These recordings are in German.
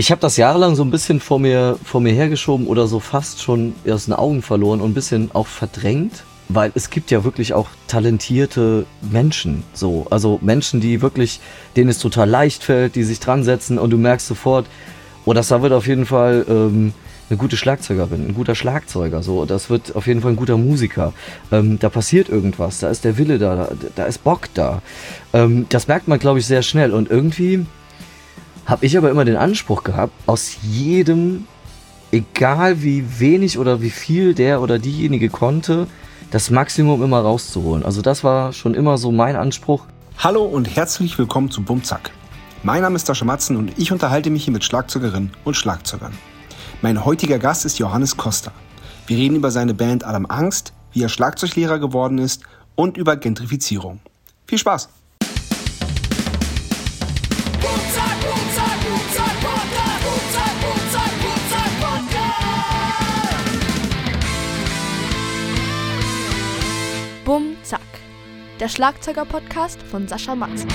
Ich habe das jahrelang so ein bisschen vor mir, vor mir hergeschoben oder so fast schon aus den Augen verloren und ein bisschen auch verdrängt, weil es gibt ja wirklich auch talentierte Menschen, so. Also Menschen, die wirklich, denen es total leicht fällt, die sich dran setzen und du merkst sofort, oh, das da wird auf jeden Fall ähm, eine gute Schlagzeugerin, ein guter Schlagzeuger, so. Das wird auf jeden Fall ein guter Musiker. Ähm, da passiert irgendwas, da ist der Wille da, da, da ist Bock da. Ähm, das merkt man, glaube ich, sehr schnell und irgendwie habe ich aber immer den Anspruch gehabt, aus jedem, egal wie wenig oder wie viel der oder diejenige konnte, das Maximum immer rauszuholen. Also das war schon immer so mein Anspruch. Hallo und herzlich willkommen zu Bumzack. Mein Name ist Sascha Matzen und ich unterhalte mich hier mit Schlagzeugerinnen und Schlagzeugern. Mein heutiger Gast ist Johannes Costa. Wir reden über seine Band Adam Angst, wie er Schlagzeuglehrer geworden ist und über Gentrifizierung. Viel Spaß! Der Schlagzeuger-Podcast von Sascha Matzen.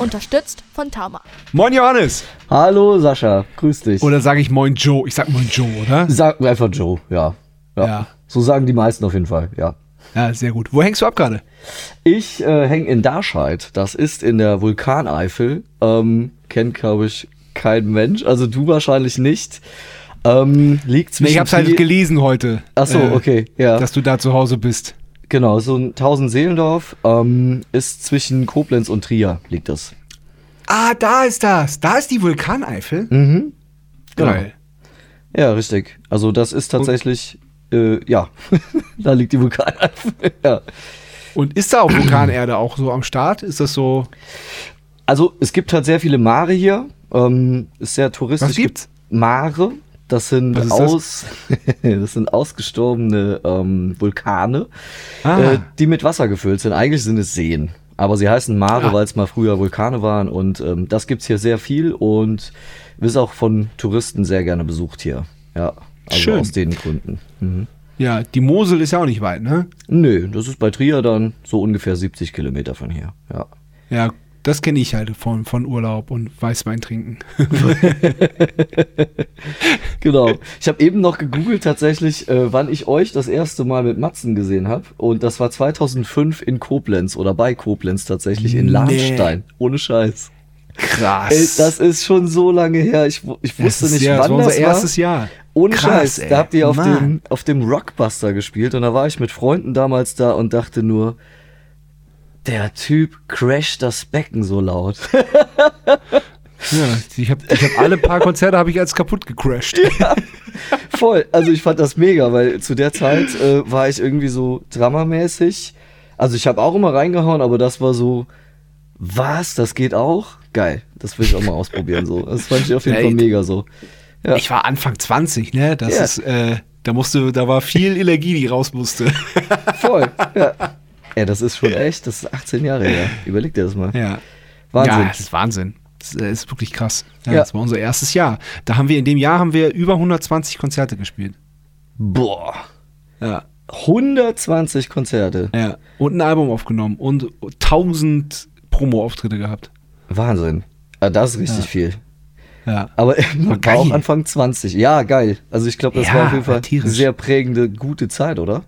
Unterstützt von Tama. Moin Johannes! Hallo Sascha, grüß dich. Oder sage ich Moin Joe? Ich sag Moin Joe, oder? Sag einfach Joe, ja. ja. Ja. So sagen die meisten auf jeden Fall, ja. Ja, sehr gut. Wo hängst du ab gerade? Ich äh, hänge in Darscheid. Das ist in der Vulkaneifel. Ähm, kennt, glaube ich, kein Mensch. Also du wahrscheinlich nicht. Ähm, liegt zwischen Nee, ich hab's halt gelesen heute. Ach so, äh, okay, ja. Dass du da zu Hause bist. Genau, so ein Tausendseelendorf ähm, ist zwischen Koblenz und Trier liegt das. Ah, da ist das. Da ist die Vulkaneifel. Mhm. Genau. Geil. Ja, richtig. Also das ist tatsächlich, äh, ja, da liegt die Vulkaneifel. ja. Und ist da auch Vulkanerde auch so am Start? Ist das so? Also es gibt halt sehr viele Mare hier. Ähm, ist sehr touristisch. Was gibt's? Mare. Das sind das? aus, das sind ausgestorbene ähm, Vulkane, Ah. äh, die mit Wasser gefüllt sind. Eigentlich sind es Seen, aber sie heißen Mare, Ah. weil es mal früher Vulkane waren. Und ähm, das gibt's hier sehr viel und ist auch von Touristen sehr gerne besucht hier. Ja, also Schön. aus den Gründen. Mhm. Ja, die Mosel ist ja auch nicht weit, ne? Nö, das ist bei Trier dann so ungefähr 70 Kilometer von hier. Ja. Ja, das kenne ich halt von, von Urlaub und Weißwein trinken. Genau. Ich habe eben noch gegoogelt tatsächlich, äh, wann ich euch das erste Mal mit Matzen gesehen habe. Und das war 2005 in Koblenz oder bei Koblenz tatsächlich in Nee. Lahnstein. Ohne Scheiß. Krass. Ey, das ist schon so lange her. Ich, ich Das wusste nicht, ja, wann das war das unser war. erstes Jahr. Ohne Krass, Scheiß. ey. Da habt ihr auf Mann. dem, auf dem Rockbuster gespielt und da war ich mit Freunden damals da und dachte nur, der Typ crasht das Becken so laut. Ja, ich habe ich hab alle paar Konzerte habe ich als kaputt gecrashed. Voll. Also ich fand das mega, weil zu der Zeit äh, war ich irgendwie so dramamäßig. Also ich habe auch immer reingehauen, aber das war so, was, das geht auch? Geil. Das will ich auch mal ausprobieren so. Das fand ich auf jeden Ey, Fall mega so. Ja. Ich war Anfang 20, ne? Das Ja. ist, äh, da musste, da war viel Energie, die raus musste. Voll. Ja. Ey, das ist schon echt, das ist 18 Jahre her. Überleg dir das mal. Ja. Wahnsinn. Ja, das ist Wahnsinn. Das äh, ist wirklich krass. Ja, Ja. Das war unser erstes Jahr. Da haben wir, in dem Jahr haben wir über 120 Konzerte gespielt. Boah. Ja. 120 Konzerte. Ja. Und ein Album aufgenommen und 1000 Promo-Auftritte gehabt. Wahnsinn. Ah, das ist richtig viel. Ja. Aber war geil. auch Anfang 20. Ja, geil. Also ich glaube, das Ja, war auf jeden Fall tierisch. sehr prägende, gute Zeit, oder?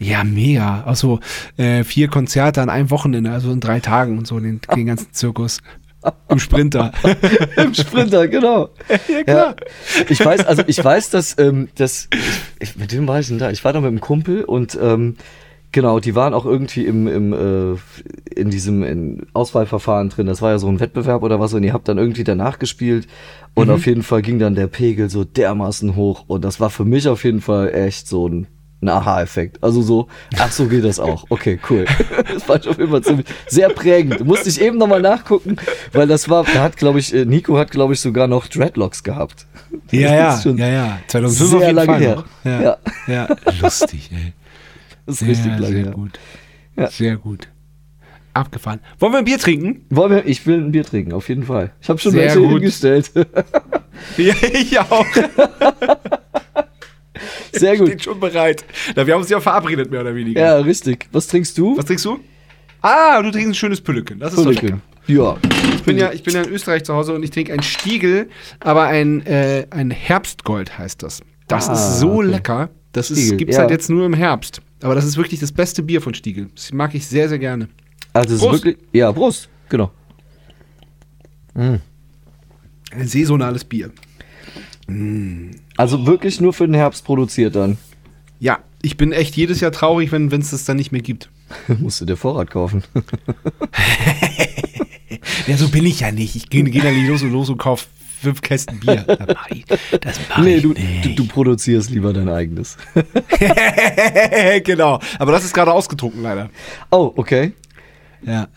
Ja, mega. Also äh, vier Konzerte an einem Wochenende, also in drei Tagen und so, den, den ganzen Zirkus. Im Sprinter. Im Sprinter, genau. ja, klar. Ich weiß, also ich weiß, dass, ähm, dass ich, mit wem war ich denn da? Ich war da mit einem Kumpel und ähm, genau, die waren auch irgendwie im, im äh, in diesem in Auswahlverfahren drin. Das war ja so ein Wettbewerb oder was und ihr habt dann irgendwie danach gespielt und auf jeden Fall ging dann der Pegel so dermaßen hoch und das war für mich auf jeden Fall echt so ein ein Aha-Effekt. Also so, ach so geht das auch. Okay, cool. Das war auf jeden Fall ziemlich, sehr prägend. Musste ich eben nochmal nachgucken, weil das war, da hat, glaube ich, äh, Nico hat, glaube ich, sogar noch Dreadlocks gehabt. Ja, Das ja, ist schon ja, ja. 2005 sehr auf jeden lange Fall her. noch. Ja. Ja. ja. Lustig, ey. Das ist richtig ja, lange sehr her. gut. Ja. Sehr gut. Abgefahren. Wollen wir ein Bier trinken? Wollen wir, ich will ein Bier trinken, auf jeden Fall. Ich habe schon Sehr welche gut. hingestellt. Ja, ich auch. Sehr Steht gut. schon bereit. Na, wir haben uns ja verabredet, mehr oder weniger. Ja, richtig. Was trinkst du? Was trinkst du? Ah, du trinkst ein schönes Pülleken. Das ist. Pülleken. Ja, ich bin ja, ich bin ja in Österreich zu Hause und ich trinke ein Stiegel, aber ein, äh, ein Herbstgold heißt das. Das Ah, ist so okay. lecker. Das gibt es ja. halt jetzt nur im Herbst. Aber das ist wirklich das beste Bier von Stiegel. Das mag ich sehr, sehr gerne. Also es ist wirklich. Ja, Prost, genau. Ein saisonales Bier. Also wirklich nur für den Herbst produziert dann. Ja, ich bin echt jedes Jahr traurig, wenn es das dann nicht mehr gibt. Musst du dir Vorrat kaufen. Ja, so bin ich ja nicht. Ich gehe geh da nicht los und los und kauf fünf Kästen Bier. Das mach ich, das mach nee, ich du, nicht. du, du produzierst lieber dein eigenes. genau. Aber das ist gerade ausgetrunken, leider. Oh, okay. Ja.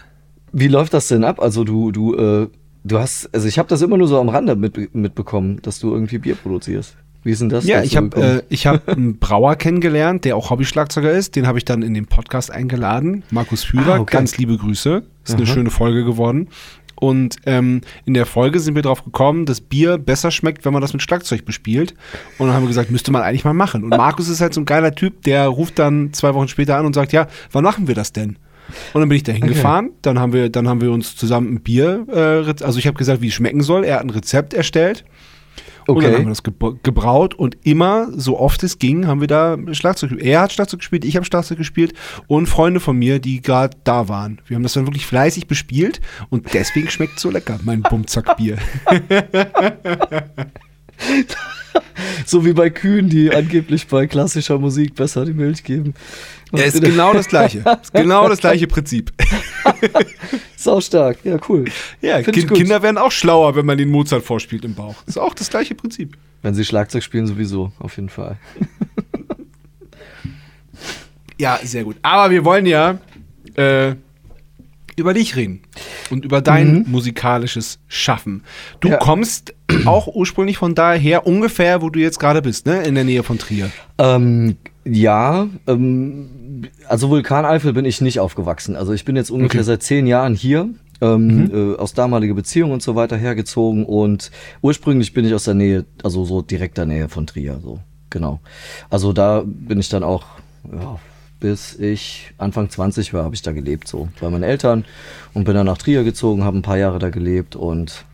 Wie läuft das denn ab? Also du, du, äh, du hast, also ich habe das immer nur so am Rande mit, mitbekommen, dass du irgendwie Bier produzierst. Wie ist denn das? Ja, ich habe äh, ich hab einen Brauer kennengelernt, der auch Hobbyschlagzeuger ist. Den habe ich dann in den Podcast eingeladen. Markus Führer, Ah, okay. ganz liebe Grüße. Ist eine Aha. schöne Folge geworden. Und ähm, in der Folge sind wir drauf gekommen, dass Bier besser schmeckt, wenn man das mit Schlagzeug bespielt. Und dann haben wir gesagt, müsste man eigentlich mal machen. Und Markus ist halt so ein geiler Typ, der ruft dann zwei Wochen später an und sagt, ja, wann machen wir das denn? Und dann bin ich da hingefahren, dann haben wir, dann haben wir uns zusammen ein Bier, äh, also ich habe gesagt, wie es schmecken soll. Er hat ein Rezept erstellt. Und dann Okay. haben wir das gebra- gebraut und immer, so oft es ging, haben wir da Schlagzeug gespielt. Er hat Schlagzeug gespielt, ich habe Schlagzeug gespielt und Freunde von mir, die gerade da waren. Wir haben das dann wirklich fleißig bespielt und deswegen schmeckt so lecker, mein Bumzackbier. So wie bei Kühen, die angeblich bei klassischer Musik besser die Milch geben. Ja, ist genau das gleiche. Ist genau das gleiche Prinzip. Sau stark. Ja, cool. Ja, kind. Kinder werden auch schlauer, wenn man den Mozart vorspielt im Bauch. Ist auch das gleiche Prinzip. Wenn sie Schlagzeug spielen, sowieso, auf jeden Fall. Ja, sehr gut. Aber wir wollen ja äh, über dich reden und über dein musikalisches Schaffen. Du Ja. kommst auch ursprünglich von daher ungefähr, wo du jetzt gerade bist, ne? In der Nähe von Trier. Ähm, ja, ähm, also Vulkaneifel bin ich nicht aufgewachsen. Also ich bin jetzt ungefähr Okay. seit zehn Jahren hier, ähm, äh, aus damaliger Beziehung und so weiter hergezogen und ursprünglich bin ich aus der Nähe, also so direkter Nähe von Trier, so genau. Also da bin ich dann auch, ja, bis ich Anfang 20 war, habe ich da gelebt, so bei meinen Eltern und bin dann nach Trier gezogen, habe ein paar Jahre da gelebt und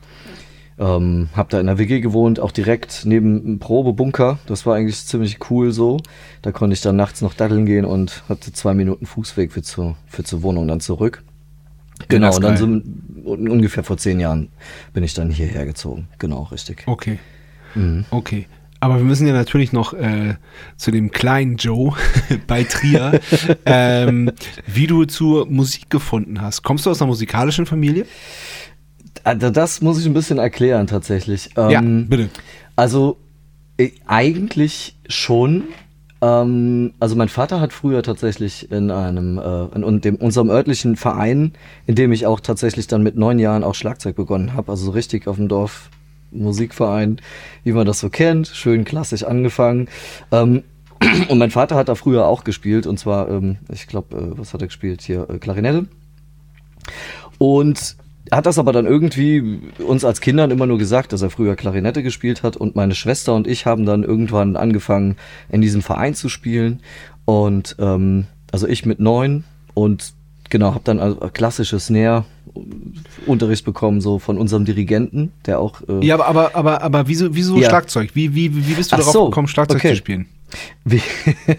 ähm, hab da in der WG gewohnt, auch direkt neben einem Probebunker. Das war eigentlich ziemlich cool so. Da konnte ich dann nachts noch daddeln gehen und hatte zwei Minuten Fußweg für zur, für zur Wohnung dann zurück. Genau, und dann un- ungefähr vor zehn Jahren bin ich dann hierher gezogen. Genau, richtig. Okay. Mhm. Okay. Aber wir müssen ja natürlich noch äh, zu dem kleinen Joe bei Trier, ähm, wie du zur Musik gefunden hast. Kommst du aus einer musikalischen Familie? Also das muss ich ein bisschen erklären tatsächlich. ja, Ähm, bitte. Also äh, eigentlich schon. Ähm, also mein Vater hat früher tatsächlich in einem äh, in dem, unserem örtlichen Verein, in dem ich auch tatsächlich dann mit neun Jahren auch Schlagzeug begonnen habe, also so richtig auf dem Dorf Musikverein, wie man das so kennt, schön klassisch angefangen. Ähm, und mein Vater hat da früher auch gespielt und zwar, ähm, ich glaube, äh, was hat er gespielt hier? Äh, Klarinette. Und hat das aber dann irgendwie uns als Kindern immer nur gesagt, dass er früher Klarinette gespielt hat und meine Schwester und ich haben dann irgendwann angefangen, in diesem Verein zu spielen und ähm, also ich mit neun und genau, habe dann also klassisches Snare Unterricht bekommen, so von unserem Dirigenten, der auch äh, Ja, aber, aber, aber, aber wieso, wieso Ja. Schlagzeug? Wie, wie, wie bist du Ach darauf so, gekommen, Schlagzeug okay. zu spielen? Wie,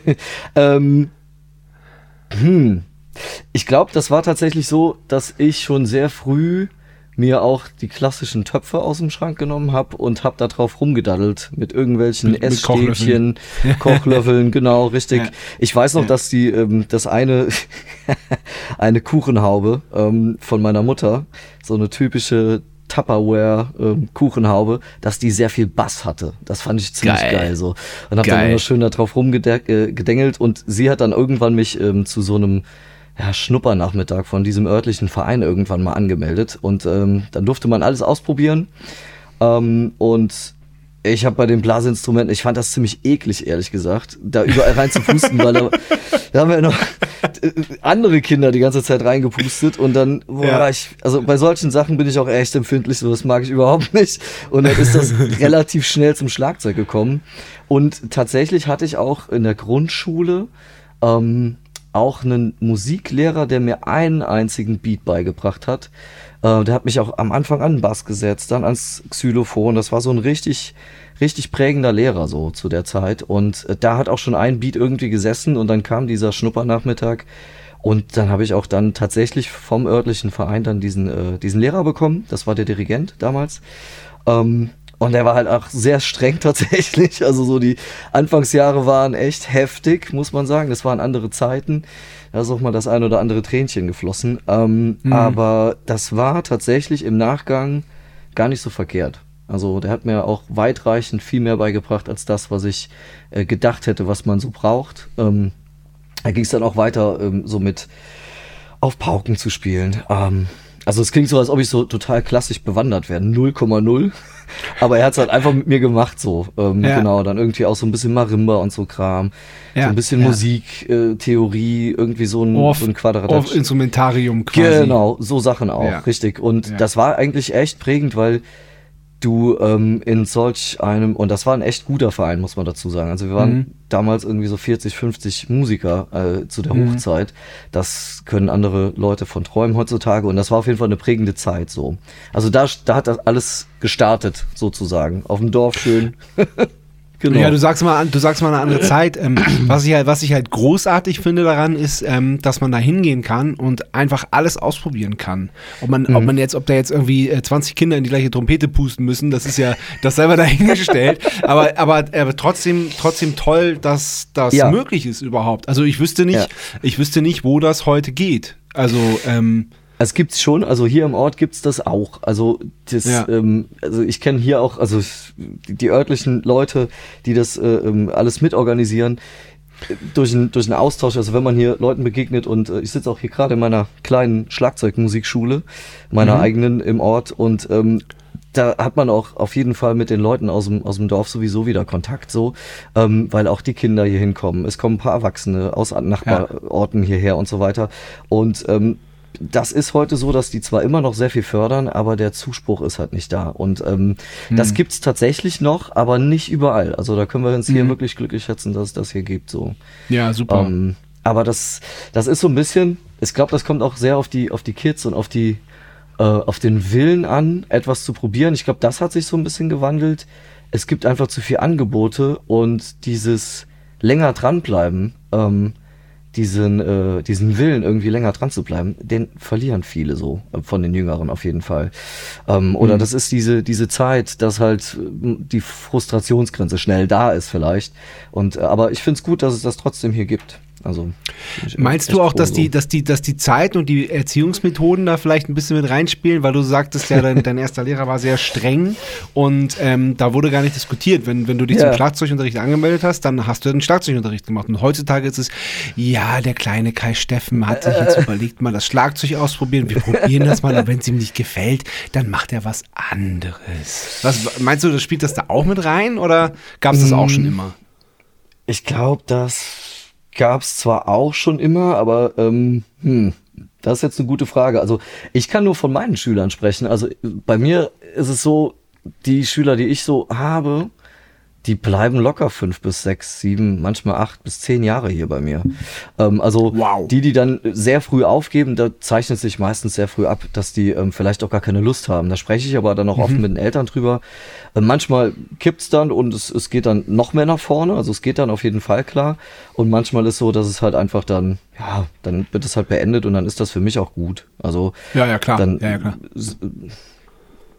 ähm, hm. Ich glaube, das war tatsächlich so, dass ich schon sehr früh mir auch die klassischen Töpfe aus dem Schrank genommen habe und habe da drauf rumgedaddelt mit irgendwelchen Mit- mit Essstäbchen, Kochlöffeln, genau, richtig. Ja. Ich weiß noch, Ja. dass die ähm, das eine eine Kuchenhaube ähm, von meiner Mutter, so eine typische Tupperware ähm, Kuchenhaube, dass die sehr viel Bass hatte. Das fand ich ziemlich geil, Geil. so. Und hab dann immer schön da drauf rumgedengelt und sie hat dann irgendwann mich ähm, zu so einem ja, Schnuppernachmittag von diesem örtlichen Verein irgendwann mal angemeldet und ähm, dann durfte man alles ausprobieren ähm, und ich habe bei den Blasinstrumenten, ich fand das ziemlich eklig, ehrlich gesagt, da überall rein zu pusten, weil da, da haben ja noch äh, andere Kinder die ganze Zeit reingepustet und dann, boah, Ja. ich, also bei solchen Sachen bin ich auch echt empfindlich, so das mag ich überhaupt nicht. Und dann ist das relativ schnell zum Schlagzeug gekommen. Und tatsächlich hatte ich auch in der Grundschule ähm, auch einen Musiklehrer, der mir einen einzigen Beat beigebracht hat. Äh, der hat mich auch am Anfang an den Bass gesetzt, dann ans Xylophon. Das war so ein richtig, richtig prägender Lehrer so zu der Zeit. Und äh, da hat auch schon ein Beat irgendwie gesessen und dann kam dieser Schnuppernachmittag. Und dann habe ich auch dann tatsächlich vom örtlichen Verein dann diesen, äh, diesen Lehrer bekommen. Das war der Dirigent damals. Ähm, und der war halt auch sehr streng tatsächlich. Also so die Anfangsjahre waren echt heftig, muss man sagen. Das waren andere Zeiten. Da ist auch mal das ein oder andere Tränchen geflossen. Ähm, mhm. Aber das war tatsächlich im Nachgang gar nicht so verkehrt. Also der hat mir auch weitreichend viel mehr beigebracht als das, was ich äh, gedacht hätte, was man so braucht. Ähm, da ging es dann auch weiter ähm, so mit auf Pauken zu spielen. Ähm, also es klingt so, als ob ich so total klassisch bewandert wäre. 0,0. Aber er hat es halt einfach mit mir gemacht so. Ähm, ja. Genau, dann irgendwie auch so ein bisschen Marimba und so Kram. Ja. So ein bisschen ja. Musik, äh, Theorie, irgendwie so ein, so ein Quadrat. Auf Instrumentarium quasi. Genau, so Sachen auch, richtig. Und das war eigentlich echt prägend, weil du ähm, in solch einem, und das war ein echt guter Verein, muss man dazu sagen. Also wir waren mhm. damals irgendwie so 40, 50 Musiker äh, zu der mhm. Hochzeit. Das können andere Leute von träumen heutzutage und das war auf jeden Fall eine prägende Zeit so. Also da, da hat das alles gestartet sozusagen. Auf dem Dorf schön. Genau. Ja, du sagst mal, du sagst mal eine andere Zeit. Ähm, was ich halt, was ich halt großartig finde daran ist, ähm, dass man da hingehen kann und einfach alles ausprobieren kann. Ob man, mhm. ob man jetzt, ob da jetzt irgendwie äh, 20 Kinder in die gleiche Trompete pusten müssen, das ist ja das selber dahingestellt. aber, aber, aber trotzdem, trotzdem toll, dass das ja. möglich ist überhaupt. Also ich wüsste nicht, ja. ich wüsste nicht, wo das heute geht. Also ähm, es gibt's schon, also hier im Ort gibt's das auch. Also das, ja. ähm, also ich kenne hier auch, also die, örtlichen Leute, die das äh, ähm, alles mitorganisieren, durch einen durch einen Austausch. Also wenn man hier Leuten begegnet und äh, ich sitze auch hier gerade in meiner kleinen Schlagzeugmusikschule, meiner mhm. eigenen im Ort und ähm, da hat man auch auf jeden Fall mit den Leuten aus dem, aus dem Dorf sowieso wieder Kontakt, so, ähm, weil auch die Kinder hier hinkommen. Es kommen ein paar Erwachsene aus Nachbarorten ja. hierher und so weiter. Und ähm, das ist heute so, dass die zwar immer noch sehr viel fördern, aber der Zuspruch ist halt nicht da. Und ähm, hm. das gibt's tatsächlich noch, aber nicht überall. Also da können wir uns hier hm. wirklich glücklich schätzen, dass es das hier gibt. So. Ja, super. Ähm, aber das, das ist so ein bisschen, ich glaube, das kommt auch sehr auf die, auf die Kids und auf die, äh, auf den Willen an, etwas zu probieren. Ich glaube, das hat sich so ein bisschen gewandelt. Es gibt einfach zu viel Angebote und dieses länger dranbleiben, ähm, diesen, äh, diesen Willen, irgendwie länger dran zu bleiben, den verlieren viele so, äh, von den Jüngeren auf jeden Fall. Ähm, oder mhm. das ist diese, diese Zeit, dass halt die Frustrationsgrenze schnell da ist vielleicht. Und, äh, aber ich finde es gut, dass es das trotzdem hier gibt. Also meinst du auch, dass die, dass die, dass die Zeit und die Erziehungsmethoden da vielleicht ein bisschen mit reinspielen, weil du sagtest ja, dein, dein erster Lehrer war sehr streng und ähm, da wurde gar nicht diskutiert. Wenn, wenn du dich ja. zum Schlagzeugunterricht angemeldet hast, dann hast du den Schlagzeugunterricht gemacht. Und heutzutage ist es, ja, der kleine Kai Steffen hat sich jetzt überlegt, mal das Schlagzeug ausprobieren. Wir probieren das mal, und wenn es ihm nicht gefällt, dann macht er was anderes. Was meinst du, das spielt das da auch mit rein oder gab es das auch schon mm. immer? Ich glaube, dass gab es zwar auch schon immer, aber ähm, hm, das ist jetzt eine gute Frage. Also ich kann nur von meinen Schülern sprechen. Also bei mir ist es so, die Schüler, die ich so habe, die bleiben locker fünf bis sechs, sieben, manchmal acht bis zehn Jahre hier bei mir. Ähm, also wow. die, die dann sehr früh aufgeben, da zeichnet sich meistens sehr früh ab, dass die ähm, vielleicht auch gar keine Lust haben. Da spreche ich aber dann auch mhm. oft mit den Eltern drüber. Äh, manchmal kippt's dann und es, es geht dann noch mehr nach vorne, also es geht dann auf jeden Fall klar. Und manchmal ist so, dass es halt einfach dann, ja, dann wird es halt beendet und dann ist das für mich auch gut. Also ja, ja klar. Dann, ja, ja, klar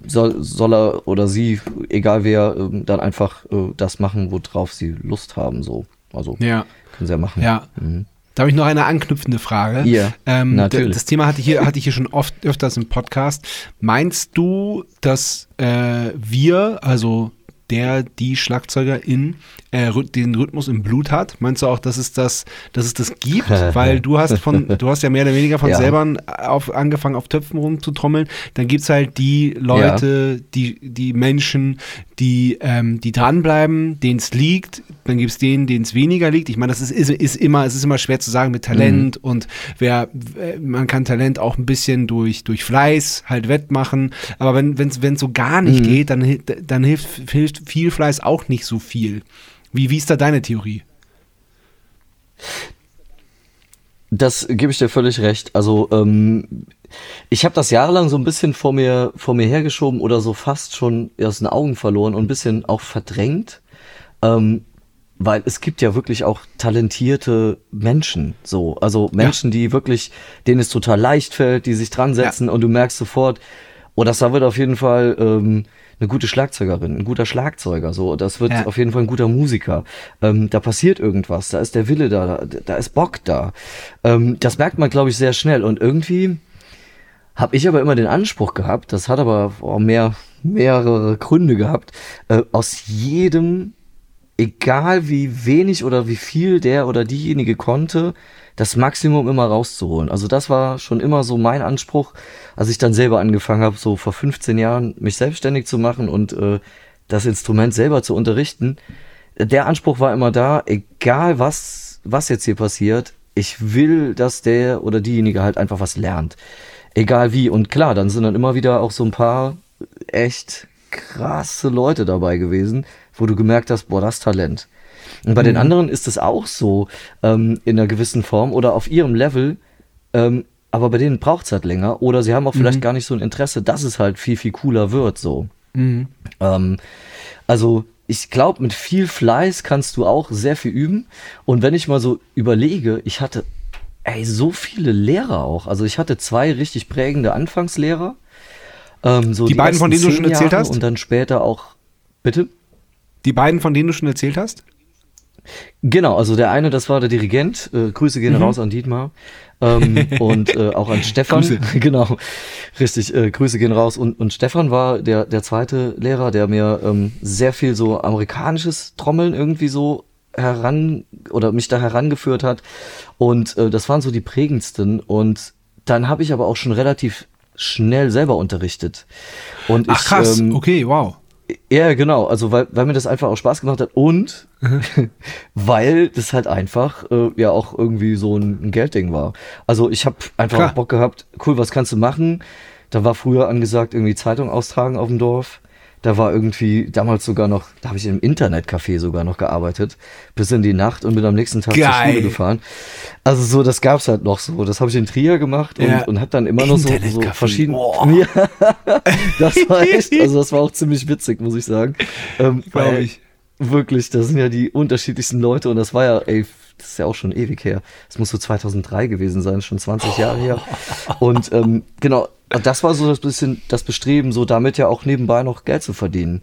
soll, soll er oder sie, egal wer, ähm, dann einfach äh, das machen, worauf sie Lust haben. So. Also ja. können sie ja machen. Ja. Mhm. Da habe ich noch eine anknüpfende Frage. Ja, ähm, natürlich. Das Thema hatte ich hier, hatte ich hier schon oft öfters im Podcast. Meinst du, dass äh, wir, also der, die Schlagzeugerin äh, den Rhythmus im Blut hat? Meinst du auch, dass es das, dass es das gibt? Weil du hast von, du hast ja mehr oder weniger von ja. selber auf, angefangen, auf Töpfen rumzutrommeln. Dann gibt es halt die Leute, ja. die, die Menschen, die, ähm, die dranbleiben, denen es liegt, dann gibt es denen, denen es weniger liegt. Ich meine, das ist, ist, ist, immer, es ist immer schwer zu sagen mit Talent mhm. und wer, man kann Talent auch ein bisschen durch, durch Fleiß halt wettmachen. Aber wenn es so gar nicht mhm. geht, dann, dann hilft, hilft viel Fleiß auch nicht so viel. Wie, wie ist da deine Theorie? Das gebe ich dir völlig recht. Also ähm, ich habe das jahrelang so ein bisschen vor mir vor mir hergeschoben oder so fast schon aus den Augen verloren und ein bisschen auch verdrängt, ähm, weil es gibt ja wirklich auch talentierte Menschen. So, also Menschen, die wirklich denen es total leicht fällt, die sich dran setzen und du merkst sofort, oh, das da wird auf jeden Fall ähm, eine gute Schlagzeugerin, ein guter Schlagzeuger, so, das wird Ja. auf jeden Fall ein guter Musiker. Ähm, da passiert irgendwas, da ist der Wille da, da, da ist Bock da. Ähm, das merkt man, glaube ich, sehr schnell und irgendwie habe ich aber immer den Anspruch gehabt, das hat aber auch mehr, mehrere Gründe gehabt, äh, aus jedem, egal wie wenig oder wie viel der oder diejenige konnte, das Maximum immer rauszuholen. Also das war schon immer so mein Anspruch, als ich dann selber angefangen habe, so vor 15 Jahren mich selbstständig zu machen und äh, das Instrument selber zu unterrichten. Der Anspruch war immer da, egal was, was jetzt hier passiert, ich will, dass der oder diejenige halt einfach was lernt. Egal wie. Und klar, dann sind dann immer wieder auch so ein paar echt krasse Leute dabei gewesen, wo du gemerkt hast, boah, das Talent. Und bei den anderen ist es auch so, ähm, in einer gewissen Form oder auf ihrem Level, ähm, aber bei denen braucht es halt länger oder sie haben auch vielleicht gar nicht so ein Interesse, dass es halt viel, viel cooler wird, so. Ähm, also ich glaube, mit viel Fleiß kannst du auch sehr viel üben. Und wenn ich mal so überlege, ich hatte ey, so viele Lehrer auch. Also ich hatte zwei richtig prägende Anfangslehrer. Ähm, so Die beiden, von denen du schon erzählt Jahre hast? Und dann später auch. Bitte? Die beiden, von denen du schon erzählt hast? Genau, also der eine, das war der Dirigent. Äh, Grüße gehen raus an Dietmar. Ähm, und äh, auch an Stefan. Grüße. genau, richtig. Äh, Grüße gehen raus. Und, und Stefan war der, der zweite Lehrer, der mir ähm, sehr viel so amerikanisches Trommeln irgendwie so heran oder mich da herangeführt hat. Und äh, das waren so die prägendsten. Und dann habe ich aber auch schon relativ schnell selber unterrichtet. Und Ach ich, krass, ähm, okay, wow. Ja, genau. Also weil, weil mir das einfach auch Spaß gemacht hat und weil das halt einfach äh, ja auch irgendwie so ein, ein Geldding war. Also ich habe einfach Klar. auch Bock gehabt, cool, was kannst du machen? Da war früher angesagt, irgendwie Zeitung austragen auf dem Dorf. Da war irgendwie damals sogar noch, da habe ich im Internetcafé sogar noch gearbeitet, bis in die Nacht und bin am nächsten Tag zur Geil. Schule gefahren. Also so, das gab's halt noch so. Das habe ich in Trier gemacht und, Ja. und hab dann immer noch so, so verschiedene. Ja, das war echt, also das war auch ziemlich witzig, muss ich sagen. Ähm, Glaub weil ich. Wirklich, das sind ja die unterschiedlichsten Leute und das war ja, ey, das ist ja auch schon ewig her. Das muss so 2003 gewesen sein, schon 20 Jahre her. Und ähm, genau, das war so das bisschen das Bestreben, so damit ja auch nebenbei noch Geld zu verdienen.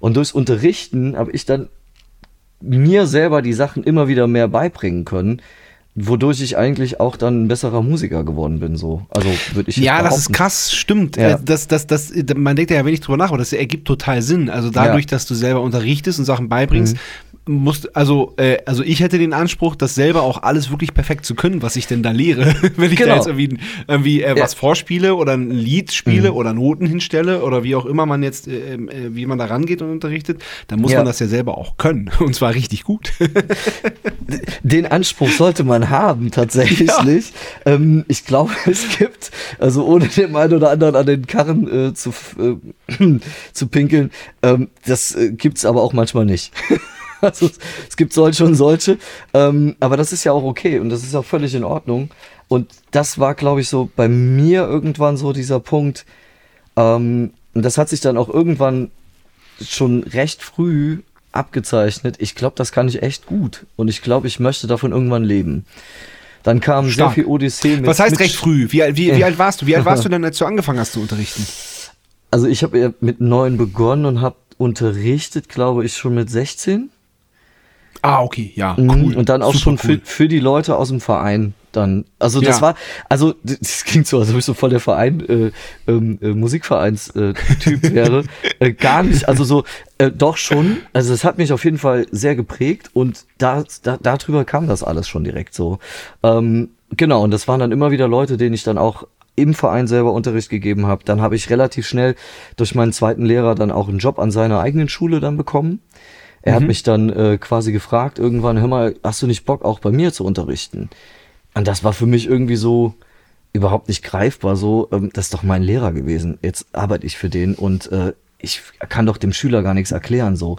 Und durchs Unterrichten habe ich dann mir selber die Sachen immer wieder mehr beibringen können, wodurch ich eigentlich auch dann ein besserer Musiker geworden bin. So, also würde ich Ja, das ist krass, stimmt. Ja. Äh, Das, das, das, man denkt ja wenig drüber nach, aber das ergibt total Sinn. Also dadurch, Ja. dass du selber unterrichtest und Sachen beibringst, musst, also, äh, also ich hätte den Anspruch, das selber auch alles wirklich perfekt zu können, was ich denn da lehre. Wenn ich da Genau. jetzt irgendwie, irgendwie äh, Ja. was vorspiele oder ein Lied spiele oder Noten hinstelle oder wie auch immer man jetzt, äh, äh, wie man da rangeht und unterrichtet, dann muss man das ja selber auch können. Und zwar richtig gut. Den Anspruch sollte man haben, tatsächlich. Ähm, ich glaube, es gibt, also ohne dem einen oder anderen an den Karren äh, zu, äh, zu pinkeln, ähm, das äh, gibt's aber auch manchmal nicht. also es, es gibt solche und solche, ähm, aber das ist ja auch okay und das ist auch völlig in Ordnung. Und das war, glaube ich, so bei mir irgendwann so dieser Punkt. Ähm, und das hat sich dann auch irgendwann schon recht früh abgezeichnet. Ich glaube, das kann ich echt gut. Und ich glaube, ich möchte davon irgendwann leben. Dann kam sehr Stark. viel Odyssee mit. was heißt mit recht früh? Wie, alt- wie, wie alt warst du? Wie alt warst du denn, als du angefangen hast zu unterrichten? Also ich habe mit neun begonnen und habe unterrichtet, glaube ich, schon mit 16. Ah, okay, ja, Mhm, cool. Und dann auch Super schon cool. für, für die Leute aus dem Verein dann. Also das Ja. war, also das klingt so, als ob ich so voll der Verein, äh, ähm, äh, Musikvereins-Typ äh, Typ wäre. Äh, gar nicht, also so, äh, doch schon. Also es hat mich auf jeden Fall sehr geprägt und da, da, darüber kam das alles schon direkt so. Ähm, genau, und das waren dann immer wieder Leute, denen ich dann auch im Verein selber Unterricht gegeben habe. Dann habe ich relativ schnell durch meinen zweiten Lehrer dann auch einen Job an seiner eigenen Schule dann bekommen. Er hat mich dann äh, quasi gefragt, irgendwann, hör mal, hast du nicht Bock, auch bei mir zu unterrichten? Und das war für mich irgendwie so überhaupt nicht greifbar, so, ähm, das ist doch mein Lehrer gewesen. Jetzt arbeite ich für den und äh, ich kann doch dem Schüler gar nichts erklären, so.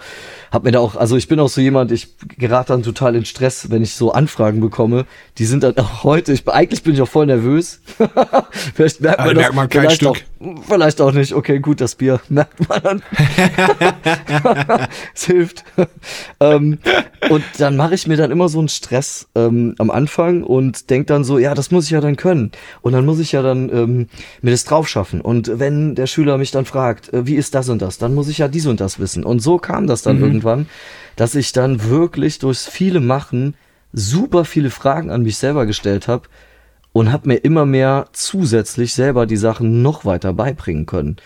Hab mir da auch, also ich bin auch so jemand, ich gerate dann total in Stress, wenn ich so Anfragen bekomme. Die sind dann auch heute, ich, eigentlich bin ich auch voll nervös. vielleicht merkt man Also das, merkt man kein vielleicht Stück. auch, vielleicht auch nicht. Okay, gut, das Bier merkt man dann. es hilft. ähm, und dann mache ich mir dann immer so einen Stress ähm, am Anfang und denk dann so, ja, das muss ich ja dann können. Und dann muss ich ja dann ähm, mir das drauf schaffen. Und wenn der Schüler mich dann fragt, äh, wie ist das und das, dann muss ich ja dies und das wissen. Und so kam das dann irgendwann, dass ich dann wirklich durchs viele Machen super viele Fragen an mich selber gestellt habe und habe mir immer mehr zusätzlich selber die Sachen noch weiter beibringen können.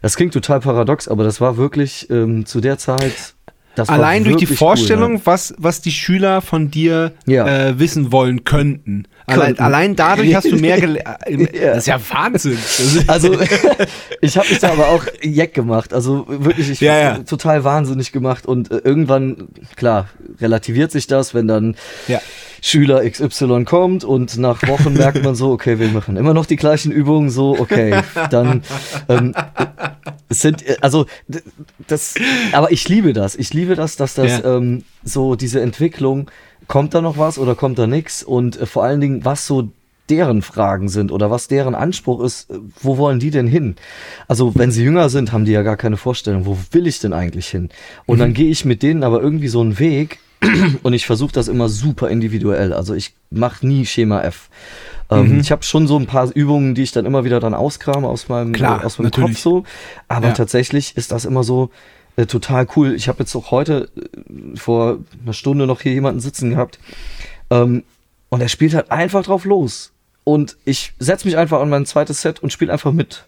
Das klingt total paradox, aber das war wirklich ähm, zu der Zeit. Das Allein durch die Vorstellung, Cool, was, was die Schüler von dir Ja. äh, wissen wollen könnten. Allein, allein dadurch hast du mehr gelernt. Ja. Das ist ja Wahnsinn. Ja. Also ich habe mich da aber auch jeck gemacht. Also wirklich, ich Ja, ja. total wahnsinnig gemacht und äh, irgendwann, klar, relativiert sich das, wenn dann Ja. Schüler XY kommt und nach Wochen merkt man so, okay, wir machen immer noch die gleichen Übungen, so, okay, dann ähm, es sind, äh, also das, aber ich liebe das, ich liebe das, dass das Ja. ähm, so diese Entwicklung, kommt da noch was oder kommt da nichts und äh, vor allen Dingen, was so deren Fragen sind oder was deren Anspruch ist, äh, wo wollen die denn hin? Also wenn sie jünger sind, haben die ja gar keine Vorstellung, wo will ich denn eigentlich hin? Und dann gehe ich mit denen aber irgendwie so einen Weg, und ich versuche das immer super individuell. Also ich mache nie Schema F. Ähm, Ich habe schon so ein paar Übungen, die ich dann immer wieder dann auskrame aus meinem, Klar, äh, aus meinem natürlich. Kopf so. Aber Ja. tatsächlich ist das immer so äh, total cool. Ich habe jetzt auch heute äh, vor einer Stunde noch hier jemanden sitzen gehabt. Ähm, und er spielt halt einfach drauf los. Und ich setze mich einfach an mein zweites Set und spiele einfach mit.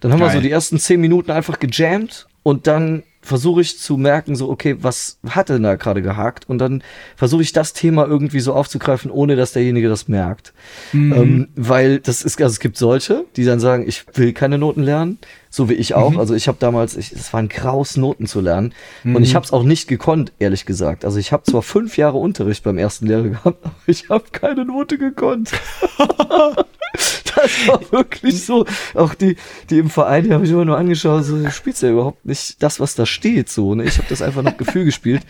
Dann haben wir Geil. so die ersten zehn Minuten einfach gejammt und dann versuche ich zu merken, so, okay, was hat denn da gerade gehakt? Und dann versuche ich das Thema irgendwie so aufzugreifen, ohne dass derjenige das merkt. Ähm, weil das ist, also es gibt solche, die dann sagen, ich will keine Noten lernen, so wie ich auch. Also ich habe damals, es war ein Graus, Noten zu lernen. Und ich habe es auch nicht gekonnt, ehrlich gesagt. Also ich habe zwar fünf Jahre Unterricht beim ersten Lehrer gehabt, aber ich habe keine Note gekonnt. Das war wirklich so. Auch die, die im Verein, die habe ich immer nur angeschaut, so, du spielst ja überhaupt nicht das, was da steht, so, ne? Ich habe das einfach nach Gefühl gespielt.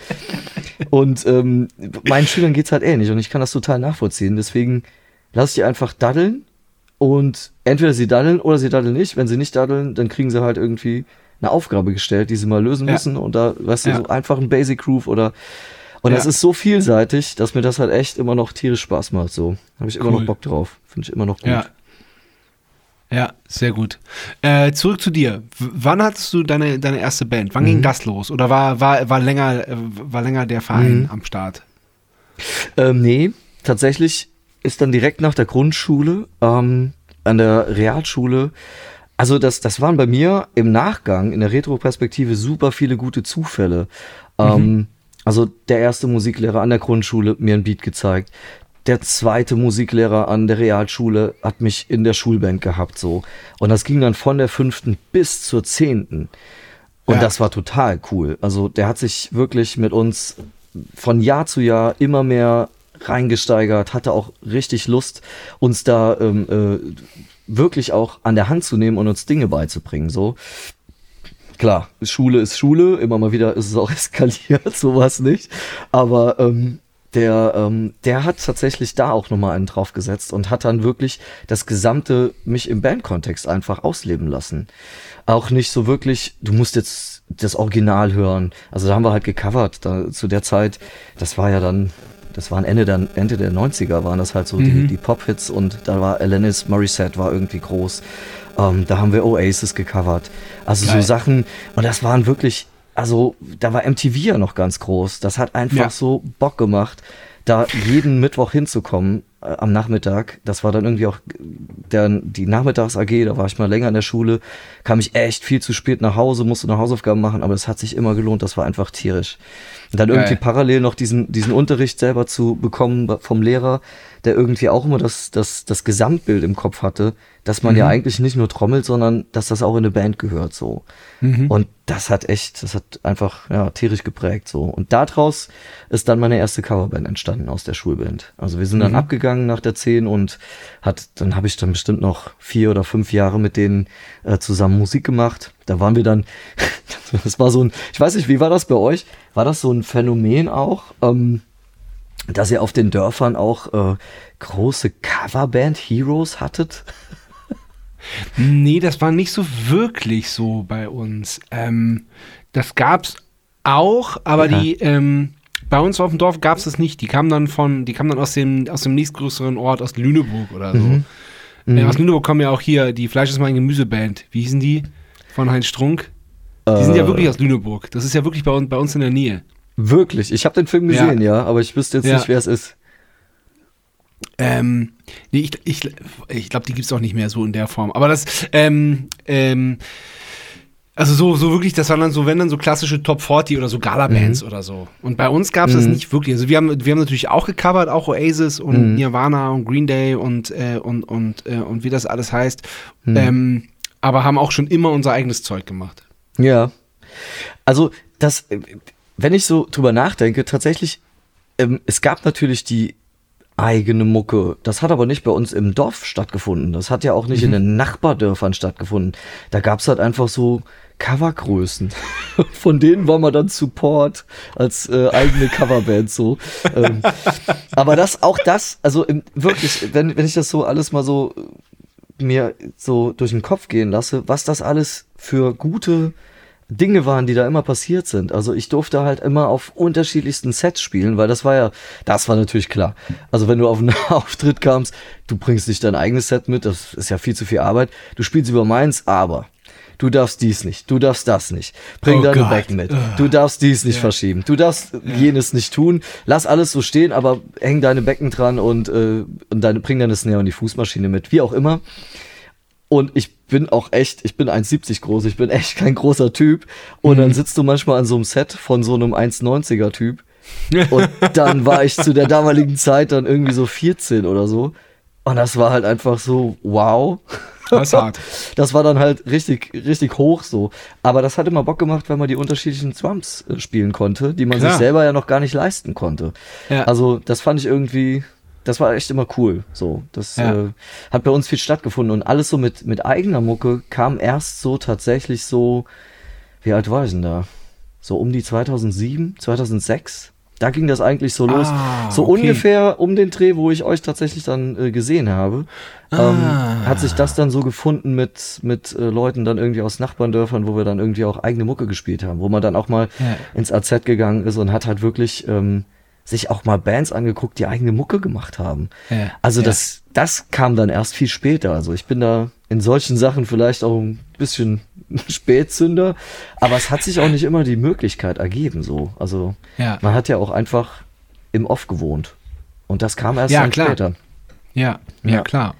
Und ähm, meinen Schülern geht's halt ähnlich und ich kann das total nachvollziehen. Deswegen lass ich die einfach daddeln und entweder sie daddeln oder sie daddeln nicht. Wenn sie nicht daddeln, dann kriegen sie halt irgendwie eine Aufgabe gestellt, die sie mal lösen Ja. müssen. Und da, weißt du, Ja. so einfach ein Basic Groove oder und das Ja. ist so vielseitig, dass mir das halt echt immer noch tierisch Spaß macht. So habe ich immer Cool. noch Bock drauf. Finde ich immer noch gut. Ja. Ja, sehr gut. Äh, zurück zu dir. W wann hattest du deine, deine erste Band? Wann Mhm. ging das los? Oder war, war, war, länger, äh, war länger der Verein Mhm. am Start? Ähm, nee, tatsächlich ist dann direkt nach der Grundschule ähm, an der Realschule. Also das, das waren bei mir im Nachgang, in der Retroperspektive, super viele gute Zufälle. Ähm, also der erste Musiklehrer an der Grundschule hat mir ein Beat gezeigt. Der zweite Musiklehrer an der Realschule hat mich in der Schulband gehabt, so. Und das ging dann von der fünften bis zur zehnten. Und Ja. das war total cool. Also der hat sich wirklich mit uns von Jahr zu Jahr immer mehr reingesteigert, hatte auch richtig Lust, uns da ähm, äh, wirklich auch an der Hand zu nehmen und uns Dinge beizubringen. So. Klar, Schule ist Schule, immer mal wieder ist es auch eskaliert, sowas nicht. Aber ähm, der, ähm, der hat tatsächlich da auch nochmal einen draufgesetzt und hat dann wirklich das gesamte mich im Bandkontext einfach ausleben lassen. Auch nicht so wirklich, du musst jetzt das Original hören. Also da haben wir halt gecovert. Da, zu der Zeit, das war ja dann, das waren Ende der, Ende der 90er, waren das halt so die, die Pop-Hits und da war Alanis Morissette war irgendwie groß. Ähm, da haben wir Oasis gecovert. Also Geil. so Sachen, und das waren wirklich, also da war MTV ja noch ganz groß. Das hat einfach Ja. so Bock gemacht, da jeden Mittwoch hinzukommen am Nachmittag. Das war dann irgendwie auch der, die Nachmittags-AG, da war ich mal länger in der Schule, kam ich echt viel zu spät nach Hause, musste noch Hausaufgaben machen, aber es hat sich immer gelohnt, das war einfach tierisch. Und dann Geil. irgendwie parallel noch diesen, diesen Unterricht selber zu bekommen vom Lehrer, der irgendwie auch immer das, das, das Gesamtbild im Kopf hatte, dass man ja eigentlich nicht nur trommelt, sondern dass das auch in eine Band gehört, so. Und das hat echt, das hat einfach, ja, tierisch geprägt, so. Und daraus ist dann meine erste Coverband entstanden aus der Schulband. Also wir sind dann abgegangen gegangen nach der 10 und hat, dann habe ich dann bestimmt noch vier oder fünf Jahre mit denen äh, zusammen Musik gemacht. Da waren wir dann, das war so ein, ich weiß nicht, wie war das bei euch? War das so ein Phänomen auch, ähm, dass ihr auf den Dörfern auch äh, große Coverband-Heroes hattet? Nee, das war nicht so wirklich so bei uns. Ähm, das gab's auch, aber Ja. die ähm, bei uns auf dem Dorf gab es das nicht. Die kamen dann von, die kamen dann aus dem aus dem nächstgrößeren Ort, aus Lüneburg oder so. Mhm. Äh, aus Lüneburg kommen ja auch hier die Fleisch ist mein Gemüseband. Wie hießen die? Von Heinz Strunk. Die sind ja Äh, wirklich aus Lüneburg. Das ist ja wirklich bei uns, bei uns in der Nähe. Wirklich, ich habe den Film Ja. gesehen, ja, aber ich wüsste jetzt Ja. nicht, wer es ist. Ähm, nee, ich, ich, ich glaube, die gibt es auch nicht mehr so in der Form. Aber das, ähm, ähm, also so, so wirklich, das waren dann so, wenn dann so klassische Top 40 oder so Gala-Bands oder so. Und bei uns gab es das Mhm. nicht wirklich. Also wir haben, wir haben natürlich auch gecovert, auch Oasis und Mhm. Nirvana und Green Day und, äh, und, und, äh, und wie das alles heißt. Mhm. Ähm, aber haben auch schon immer unser eigenes Zeug gemacht. Ja. Also, das, äh, wenn ich so drüber nachdenke, tatsächlich, ähm, es gab natürlich die eigene Mucke. Das hat aber nicht bei uns im Dorf stattgefunden. Das hat ja auch nicht in den Nachbardörfern stattgefunden. Da gab's halt einfach so Covergrößen. Von denen war man dann Support als äh, eigene Coverband so. ähm, aber das, auch das, also im, wirklich, wenn, wenn ich das so alles mal so äh, mir so durch den Kopf gehen lasse, was das alles für gute Dinge waren, die da immer passiert sind. Also ich durfte halt immer auf unterschiedlichsten Sets spielen, weil das war ja, das war natürlich klar. Also wenn du auf einen Auftritt kamst, du bringst nicht dein eigenes Set mit, das ist ja viel zu viel Arbeit. Du spielst über meins, aber du darfst dies nicht, du darfst das nicht. Bring Oh deine Gott. Becken mit. Du darfst dies nicht verschieben. Du darfst jenes nicht tun. Lass alles so stehen, aber häng deine Becken dran und, äh, und deine, bring deine Snare und die Fußmaschine mit. Wie auch immer. Und ich bin auch echt, ich bin 1,70 groß, ich bin echt kein großer Typ. Und dann sitzt du manchmal an so einem Set von so einem 1,90er Typ. Und dann war ich zu der damaligen Zeit dann irgendwie so 14 oder so. Und das war halt einfach so, wow. Das ist hart. Das war dann halt richtig, richtig hoch so. Aber das hat immer Bock gemacht, wenn man die unterschiedlichen Drums äh, spielen konnte, die man Klar. sich selber ja noch gar nicht leisten konnte. Ja. Also das fand ich irgendwie, das war echt immer cool. So, das Ja. äh, hat bei uns viel stattgefunden und alles so mit mit eigener Mucke kam erst so tatsächlich so. Wie alt war ich denn da? So um die 2007, 2006. Da ging das eigentlich so los. Ah, so okay. ungefähr um den Dreh, wo ich euch tatsächlich dann äh, gesehen habe, Ah. ähm, hat sich das dann so gefunden mit, mit äh, Leuten dann irgendwie aus Nachbarndörfern, wo wir dann irgendwie auch eigene Mucke gespielt haben, wo man dann auch mal Ja. ins AZ gegangen ist und hat halt wirklich ähm, sich auch mal Bands angeguckt, die eigene Mucke gemacht haben. Ja. Also Ja. das, das kam dann erst viel später. Also ich bin da in solchen Sachen vielleicht auch ein bisschen Spätzünder, aber es hat sich auch nicht immer die Möglichkeit ergeben so. Also Ja. man hat ja auch einfach im Off gewohnt. Und das kam erst Ja, dann klar. später. Ja, ja, Ja. klar.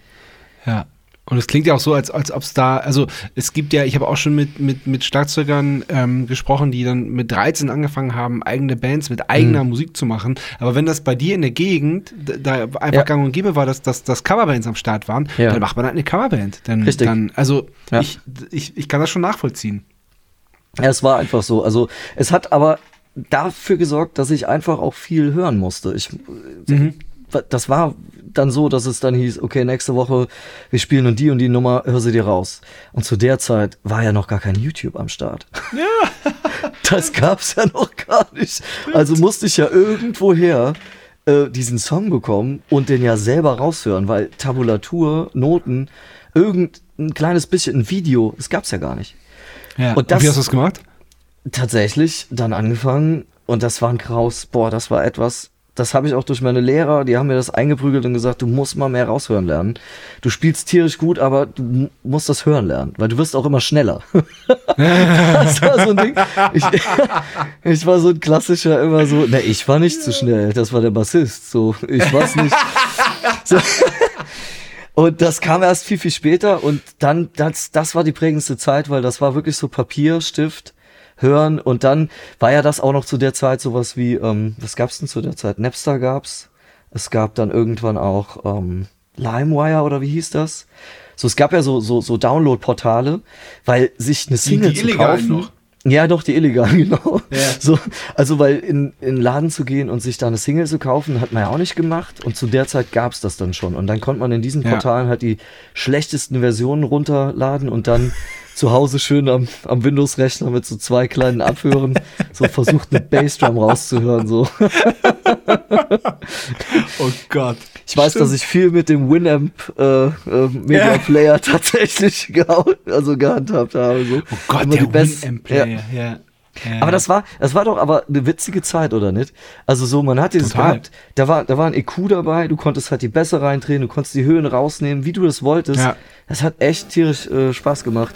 Ja. Und es klingt ja auch so, als, als ob es da, also es gibt ja, ich habe auch schon mit, mit, mit Schlagzeugern ähm, gesprochen, die dann mit 13 angefangen haben, eigene Bands mit eigener Musik zu machen. Aber wenn das bei dir in der Gegend da einfach Ja. gang und gäbe war, dass, dass, dass Coverbands am Start waren, Ja. dann macht man halt eine Coverband. Dann, Richtig. Dann, also Ja. ich, ich, ich kann das schon nachvollziehen. Ja, es war einfach so. Also es hat aber dafür gesorgt, dass ich einfach auch viel hören musste. Ich, Das war dann so, dass es dann hieß, okay, nächste Woche, wir spielen und die und die Nummer, hör sie dir raus. Und zu der Zeit war ja noch gar kein YouTube am Start. Ja. Das gab's ja noch gar nicht. Also musste ich ja irgendwoher äh, diesen Song bekommen und den ja selber raushören, weil Tabulatur, Noten, irgendein kleines bisschen ein Video, das gab's ja gar nicht. Ja. Und das- wie hast du das gemacht? tatsächlich dann angefangen und das war ein Kraus, boah, das war etwas, das habe ich auch durch meine Lehrer, die haben mir das eingeprügelt und gesagt, du musst mal mehr raushören lernen. Du spielst tierisch gut, aber du mu- musst das hören lernen, weil du wirst auch immer schneller. das war so ein Ding. Ich, ich war so ein klassischer immer so, ne, ich war nicht zu schnell, das war der Bassist, so, ich war's nicht. So. Und das kam erst viel, viel später und dann, das, das war die prägendste Zeit, weil das war wirklich so Papier, Stift, Hören und dann war ja das auch noch zu der Zeit sowas wie, ähm, was gab's denn zu der Zeit? Napster gab's. Es gab dann irgendwann auch ähm, LimeWire oder wie hieß das? So, es gab ja so, so, so Download-Portale, weil sich eine Single die zu illegalen kaufen. noch? Ja, doch, die illegalen, genau. Ja. So, also, weil in, in den Laden zu gehen und sich da eine Single zu kaufen, hat man ja auch nicht gemacht. Und zu der Zeit gab's das dann schon. Und dann konnte man in diesen Ja. Portalen halt die schlechtesten Versionen runterladen und dann zu Hause schön am, am Windows-Rechner mit so zwei kleinen Abhören so versucht, eine Bassdrum rauszuhören. So. Oh Gott. Ich weiß, dass ich viel mit dem Winamp äh, äh, Media Ja. Player tatsächlich also gehandhabt habe. So. Oh Gott, Immer der die best- Winamp-Player. Ja. Ja. Ja. Aber das war, das war doch aber eine witzige Zeit, oder nicht? Also so, man hat dieses Total. gehabt, da war, da war ein EQ dabei, du konntest halt die Bässe reindrehen, du konntest die Höhen rausnehmen, wie du das wolltest. Ja. Das hat echt tierisch äh, Spaß gemacht.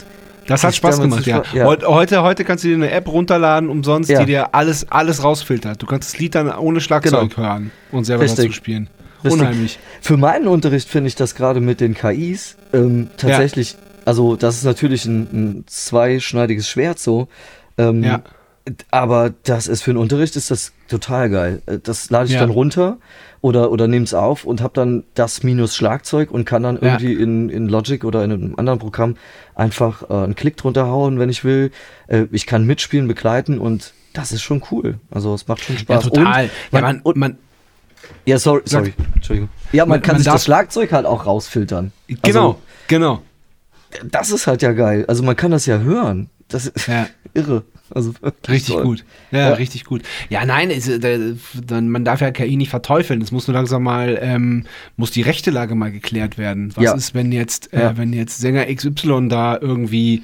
Das hat Spaß gemacht, ja. ja. Heut- Heute, heute kannst du dir eine App runterladen, umsonst, Ja. die dir alles, alles rausfiltert. Du kannst das Lied dann ohne Schlagzeug Genau. hören und selber Richtig. dazu spielen. Richtig. Unheimlich. Für meinen Unterricht finde ich das gerade mit den KIs ähm, tatsächlich, also das ist natürlich ein, ein zweischneidiges Schwert so. Ähm, Ja. Aber das ist für den Unterricht ist das total geil. Äh, Das lade ich Ja. dann runter oder, oder nehme es auf und habe dann das minus Schlagzeug und kann dann Ja. irgendwie in, in Logic oder in einem anderen Programm einfach äh, einen Klick drunter hauen, wenn ich will. Äh, ich kann mitspielen, begleiten und das ist schon cool. Also es macht schon Ja, Spaß. total. Und, ja, man, man, und, man, ja, sorry, sorry. Entschuldigung. Ja, man, Man- kann man sich das Schlagzeug halt auch rausfiltern. genau, Also, genau. das ist halt ja geil. Also man kann das ja hören. Das ist Ja. irre. Also Richtig toll. gut. Ja, Ja. richtig gut. Ja, nein, es, äh, da- dann, man darf ja KI nicht verteufeln. Es muss nur langsam mal, ähm, muss die rechte Lage mal geklärt werden. Was Ja. ist, wenn jetzt, äh, Ja. wenn jetzt Sänger XY da irgendwie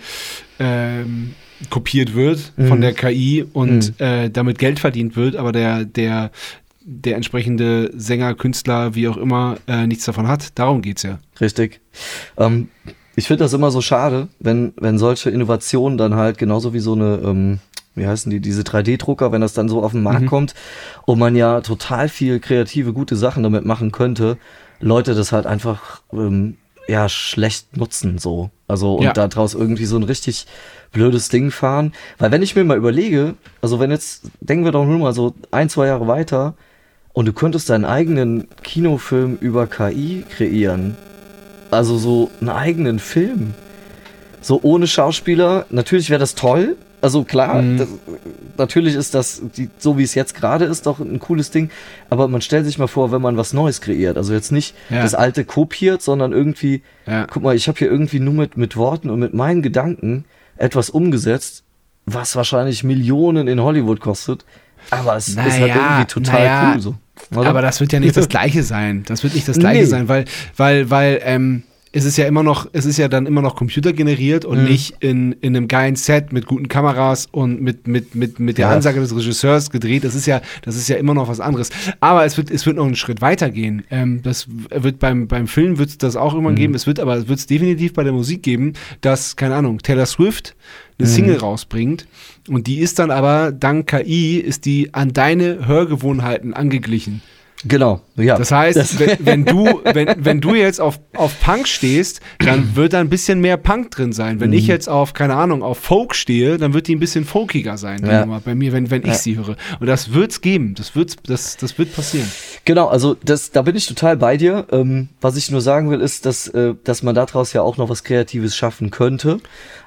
ähm, kopiert wird von Mhm. der KI und äh, damit Geld verdient wird, aber der, der, der entsprechende Sänger, Künstler, wie auch immer, äh, nichts davon hat. Darum geht's ja. Richtig. Ähm, ich finde das immer so schade, wenn, wenn solche Innovationen dann halt genauso wie so eine, ähm, wie heißen die, diese 3D-Drucker, wenn das dann so auf den Markt Mhm. kommt und man ja total viel kreative, gute Sachen damit machen könnte, Leute das halt einfach ähm, ja schlecht nutzen so. Also und Ja. daraus irgendwie so ein richtig blödes Ding fahren. Weil wenn ich mir mal überlege, also wenn jetzt, denken wir doch nur mal so ein, zwei Jahre weiter und du könntest deinen eigenen Kinofilm über KI kreieren. Also so einen eigenen Film. So ohne Schauspieler. Natürlich wäre das toll. Also klar, Mhm. das, natürlich ist das, die, so wie es jetzt gerade ist, doch ein cooles Ding. Aber man stellt sich mal vor, wenn man was Neues kreiert. Also jetzt nicht Ja. das alte kopiert, sondern irgendwie, Ja. guck mal, ich habe hier irgendwie nur mit, mit Worten und mit meinen Gedanken etwas umgesetzt, was wahrscheinlich Millionen in Hollywood kostet. Aber es ist halt Naja, irgendwie total naja, cool so. Oder? Aber das wird ja nicht das Gleiche sein. Das wird nicht das Gleiche Nee. sein, weil, weil, weil, ähm, es ist ja immer noch, es ist ja dann immer noch computergeneriert und Mhm. nicht in, in einem geilen Set mit guten Kameras und mit, mit, mit, mit der Ja. Ansage des Regisseurs gedreht. Das ist ja, das ist ja immer noch was anderes. Aber es wird, es wird noch einen Schritt weiter gehen. Ähm, das wird beim, beim Film wird es das auch Mhm. irgendwann geben. Es wird aber, es wird es definitiv bei der Musik geben, dass, keine Ahnung, Taylor Swift eine Mhm. Single rausbringt und die ist dann aber, dank KI, ist die an deine Hörgewohnheiten angeglichen. genau, ja. Das heißt, Das- wenn, wenn, du, wenn, wenn du jetzt auf, auf Punk stehst, dann wird da ein bisschen mehr Punk drin sein. Wenn Mhm. ich jetzt auf, keine Ahnung, auf Folk stehe, dann wird die ein bisschen folkiger sein, Ja. Nummer, bei mir, wenn, wenn ich Ja. sie höre. Und das wird's geben. Das, wird's, das, das wird passieren. Genau, also das, da bin ich total bei dir. Ähm, was ich nur sagen will, ist, dass, äh, dass man daraus ja auch noch was Kreatives schaffen könnte.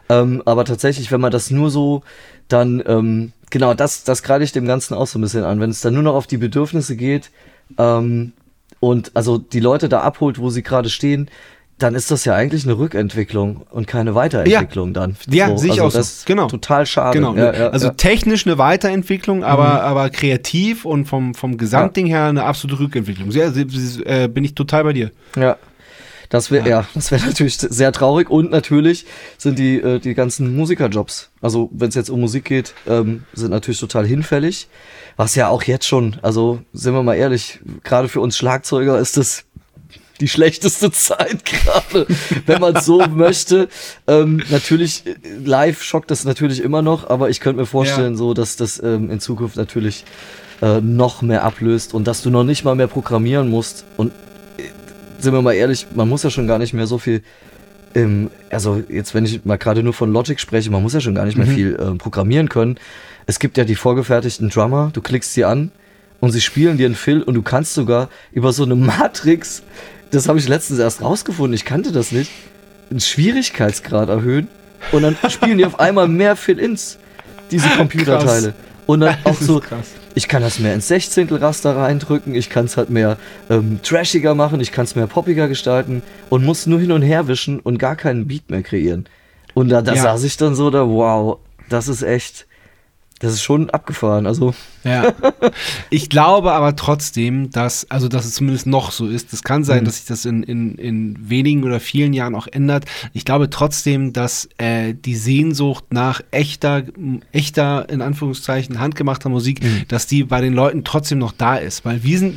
Ähm, aber tatsächlich, wenn man das nur so dann, ähm, genau, das, das gerade ich dem Ganzen auch so ein bisschen an. Wenn es dann nur noch auf die Bedürfnisse geht ähm, und also die Leute da abholt, wo sie gerade stehen, dann ist das ja eigentlich eine Rückentwicklung und keine Weiterentwicklung dann. Ja, sehe ich auch so. das ist Genau. Total schade. Genau. Ja, ja, also ja. Mhm. technisch eine Weiterentwicklung, aber, aber kreativ und vom, vom Gesamtding her eine absolute Rückentwicklung. Sehr, sehr, sehr, äh, bin ich total bei dir. Ja. Das wäre ja. das wäre natürlich sehr traurig und natürlich sind die äh, die ganzen Musikerjobs, also wenn es jetzt um Musik geht, ähm, sind natürlich total hinfällig, was ja auch jetzt schon, also sind wir mal ehrlich, gerade für uns Schlagzeuger ist das die schlechteste Zeit gerade, wenn man so möchte. Ähm, natürlich äh, live schockt das natürlich immer noch, aber ich könnte mir vorstellen, Ja. so dass das ähm, in Zukunft natürlich äh, noch mehr ablöst und dass du noch nicht mal mehr programmieren musst und sind wir mal ehrlich, man muss ja schon gar nicht mehr so viel, ähm, also jetzt, wenn ich mal gerade nur von Logic spreche, man muss ja schon gar nicht mehr Mhm. viel ähm, programmieren können. Es gibt ja die vorgefertigten Drummer, du klickst sie an und sie spielen dir einen Fill und du kannst sogar über so eine Matrix, das habe ich letztens erst rausgefunden, ich kannte das nicht, einen Schwierigkeitsgrad erhöhen und dann spielen die auf einmal mehr Fill-Ins. diese Computerteile. Und dann auch so, ich kann das mehr ins Sechzehntel Raster reindrücken, ich kann es halt mehr ähm, trashiger machen, ich kann es mehr poppiger gestalten und muss nur hin und her wischen und gar keinen Beat mehr kreieren. Und da, da Ja. saß ich dann so da, wow, das ist echt, das ist schon abgefahren. Also, Ja. Ich glaube aber trotzdem, dass, also dass es zumindest noch so ist. Es kann sein, Mhm. dass sich das in, in, in wenigen oder vielen Jahren auch ändert. Ich glaube trotzdem, dass äh, die Sehnsucht nach echter, echter, in Anführungszeichen, handgemachter Musik, Mhm. dass die bei den Leuten trotzdem noch da ist. Weil wir sind,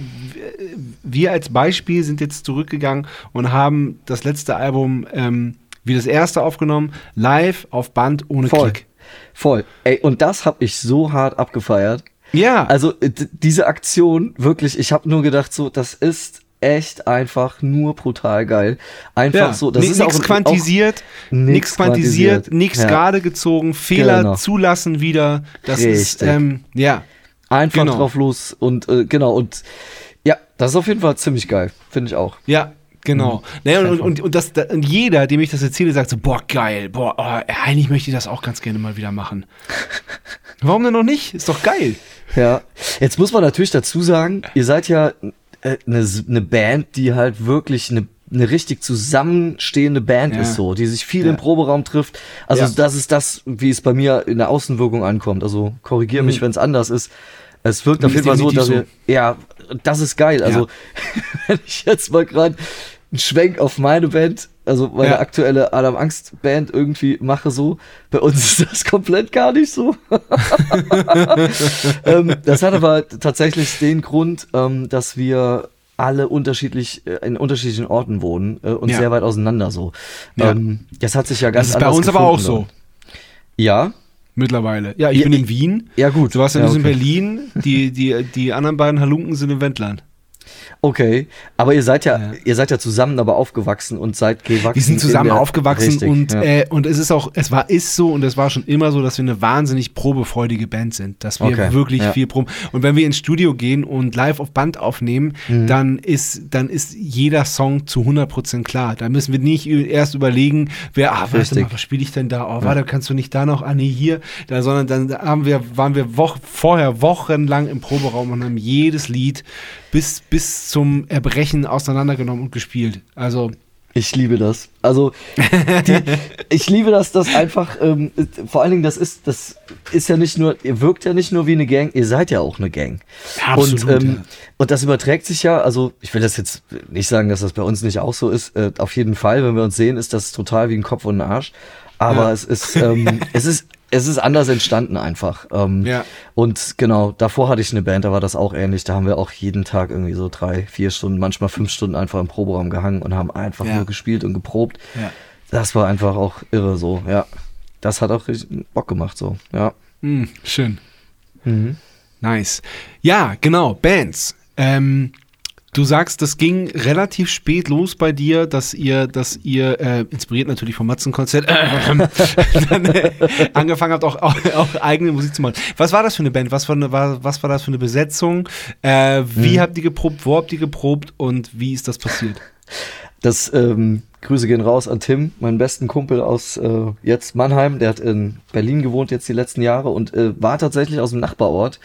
wir als Beispiel sind jetzt zurückgegangen und haben das letzte Album ähm, wie das erste aufgenommen, live auf Band ohne voll. Klick. Voll. Ey, und das habe ich so hart abgefeiert. Ja, Also diese Aktion, wirklich, ich habe nur gedacht, so, das ist echt einfach nur brutal geil. Einfach Ja, so, das ist auch, quantisiert, nichts quantisiert, nichts Ja. gerade gezogen, Fehler Genau. zulassen wieder. Das ist, Richtig. ähm, ja. Einfach Genau. drauf los und äh, genau und ja, das ist auf jeden Fall ziemlich geil, finde ich auch. Ja, genau. Mhm. Naja, und, und, und, das, da- und jeder, dem ich das erzähle, sagt so, boah, geil, boah, oh, eigentlich möchte ich das auch ganz gerne mal wieder machen. Warum denn noch nicht? Ist doch geil. Ja, jetzt muss man natürlich dazu sagen, ihr seid ja äh, eine ne Band, die halt wirklich eine eine richtig zusammenstehende Band Ja. ist so, die sich viel Ja. im Proberaum trifft. Also Ja. das ist das, wie es bei mir in der Außenwirkung ankommt. Also korrigiere mich, Mhm. wenn es anders ist. Es wirkt auf jeden Fall so, dass definitiv wir, ja, das ist geil. Also wenn ich jetzt mal gerade einen Schwenk auf meine Band, also meine Ja. aktuelle Adam Angst Band irgendwie mache so, bei uns ist das komplett gar nicht so. ähm, das hat aber tatsächlich den Grund, ähm, dass wir alle unterschiedlich äh, in unterschiedlichen Orten wohnen äh, und Ja. sehr weit auseinander so. Ja. Ähm, das hat sich ja ganz Das ist bei uns aber auch gefunden so. dort. Ja, Mittlerweile. Ja, ich Ja, bin in Wien. ja gut. Du warst ja, ja, in okay. Berlin. Die, die, die anderen beiden Halunken sind in Wendland. Okay, aber ihr seid ja, Ja. ihr seid ja zusammen aber aufgewachsen und seid gewachsen. Wir sind zusammen aufgewachsen Richtig, und, ja. äh, und es ist auch, es war, ist so und es war schon immer so, dass wir eine wahnsinnig probefreudige Band sind, dass wir Okay, wirklich ja. viel proben. Und wenn wir ins Studio gehen und live auf Band aufnehmen, Mhm. dann ist, dann ist jeder Song zu 100% klar. Da müssen wir nicht erst überlegen, wer, ah, warte mal, was spiele ich denn da? Oh, warte, kannst du nicht da noch, ah, nee, hier, da, sondern dann haben wir, waren wir Woch, vorher wochenlang im Proberaum und haben jedes Lied bis, bis zum Erbrechen auseinandergenommen und gespielt. Also, Ich liebe das. Also die, ich liebe das, dass einfach ähm, vor allen Dingen das ist das ist ja nicht nur ihr wirkt ja nicht nur wie eine Gang, ihr seid ja auch eine Gang. Absolut, und ähm, ja. und das überträgt sich ja. Also ich will das jetzt nicht sagen, dass das bei uns nicht auch so ist. Äh, auf jeden Fall, wenn wir uns sehen, ist das total wie ein Kopf und ein Arsch. Aber Ja. es ist ähm, es ist es ist anders entstanden einfach. Ähm, Ja. Und genau, davor hatte ich eine Band, da war das auch ähnlich. Da haben wir auch jeden Tag irgendwie so drei, vier Stunden, manchmal fünf Stunden einfach im Proberaum gehangen und haben einfach Ja. nur gespielt und geprobt. Ja. Das war einfach auch irre so, ja. Das hat auch richtig Bock gemacht so, ja. Hm, schön. Mhm. Nice. Ja, genau, Bands. Ähm, du sagst, das ging relativ spät los bei dir, dass ihr, dass ihr, äh, inspiriert natürlich vom Matzen-Konzert, äh, dann, äh, angefangen habt, auch, auch, auch eigene Musik zu machen. Was war das für eine Band? Was war, eine, war, was war das für eine Besetzung? Äh, wie Mhm. habt ihr geprobt? Wo habt ihr geprobt? Und wie ist das passiert? Das, ähm, Grüße gehen raus an Tim, meinen besten Kumpel aus äh, jetzt Mannheim. Der hat in Berlin gewohnt jetzt die letzten Jahre und äh, war tatsächlich aus dem Nachbarort.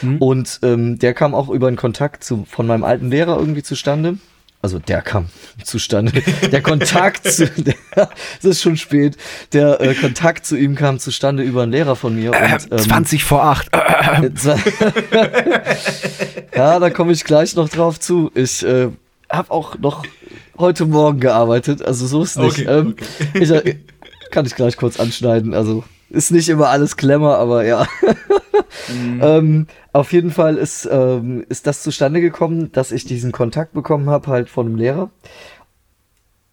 Mhm. Und ähm, der kam auch über einen Kontakt zu, von meinem alten Lehrer irgendwie zustande. Also der kam zustande. Der Kontakt zu, der, es ist schon spät. Der äh, Kontakt zu ihm kam zustande über einen Lehrer von mir. Und, ähm, 20 vor 8. Jetzt war- ja, da komme ich gleich noch drauf zu. Ich äh, habe auch noch heute Morgen gearbeitet, also so ist nicht. Okay, ähm, Ich, äh, kann ich gleich kurz anschneiden. Also ist nicht immer alles Klemmer, aber ja. ähm, auf jeden Fall ist, ähm, ist das zustande gekommen, dass ich diesen Kontakt bekommen habe, halt von einem Lehrer.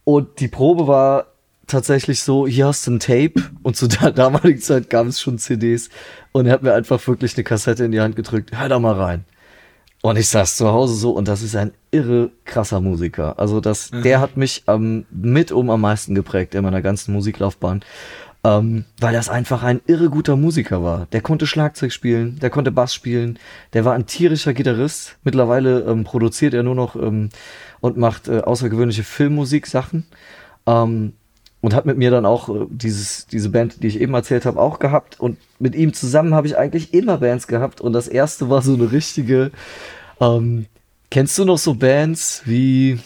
Und die Probe war tatsächlich so, hier hast du ein Tape und zu der damaligen Zeit gab es schon CDs und er hat mir einfach wirklich eine Kassette in die Hand gedrückt, hör da mal rein. Und ich saß zu Hause so und das ist ein irre krasser Musiker. Also das, der hat mich ähm, mit um am meisten geprägt in meiner ganzen Musiklaufbahn. Ähm, weil das einfach ein irre guter Musiker war. Der konnte Schlagzeug spielen, der konnte Bass spielen, der war ein tierischer Gitarrist. Mittlerweile ähm, produziert er nur noch ähm, und macht äh, außergewöhnliche Filmmusik-Sachen. Ähm, und hat mit mir dann auch äh, dieses, diese Band, die ich eben erzählt habe, auch gehabt. Und mit ihm zusammen habe ich eigentlich immer Bands gehabt. Und das erste war so eine richtige. Ähm, kennst du noch so Bands wie.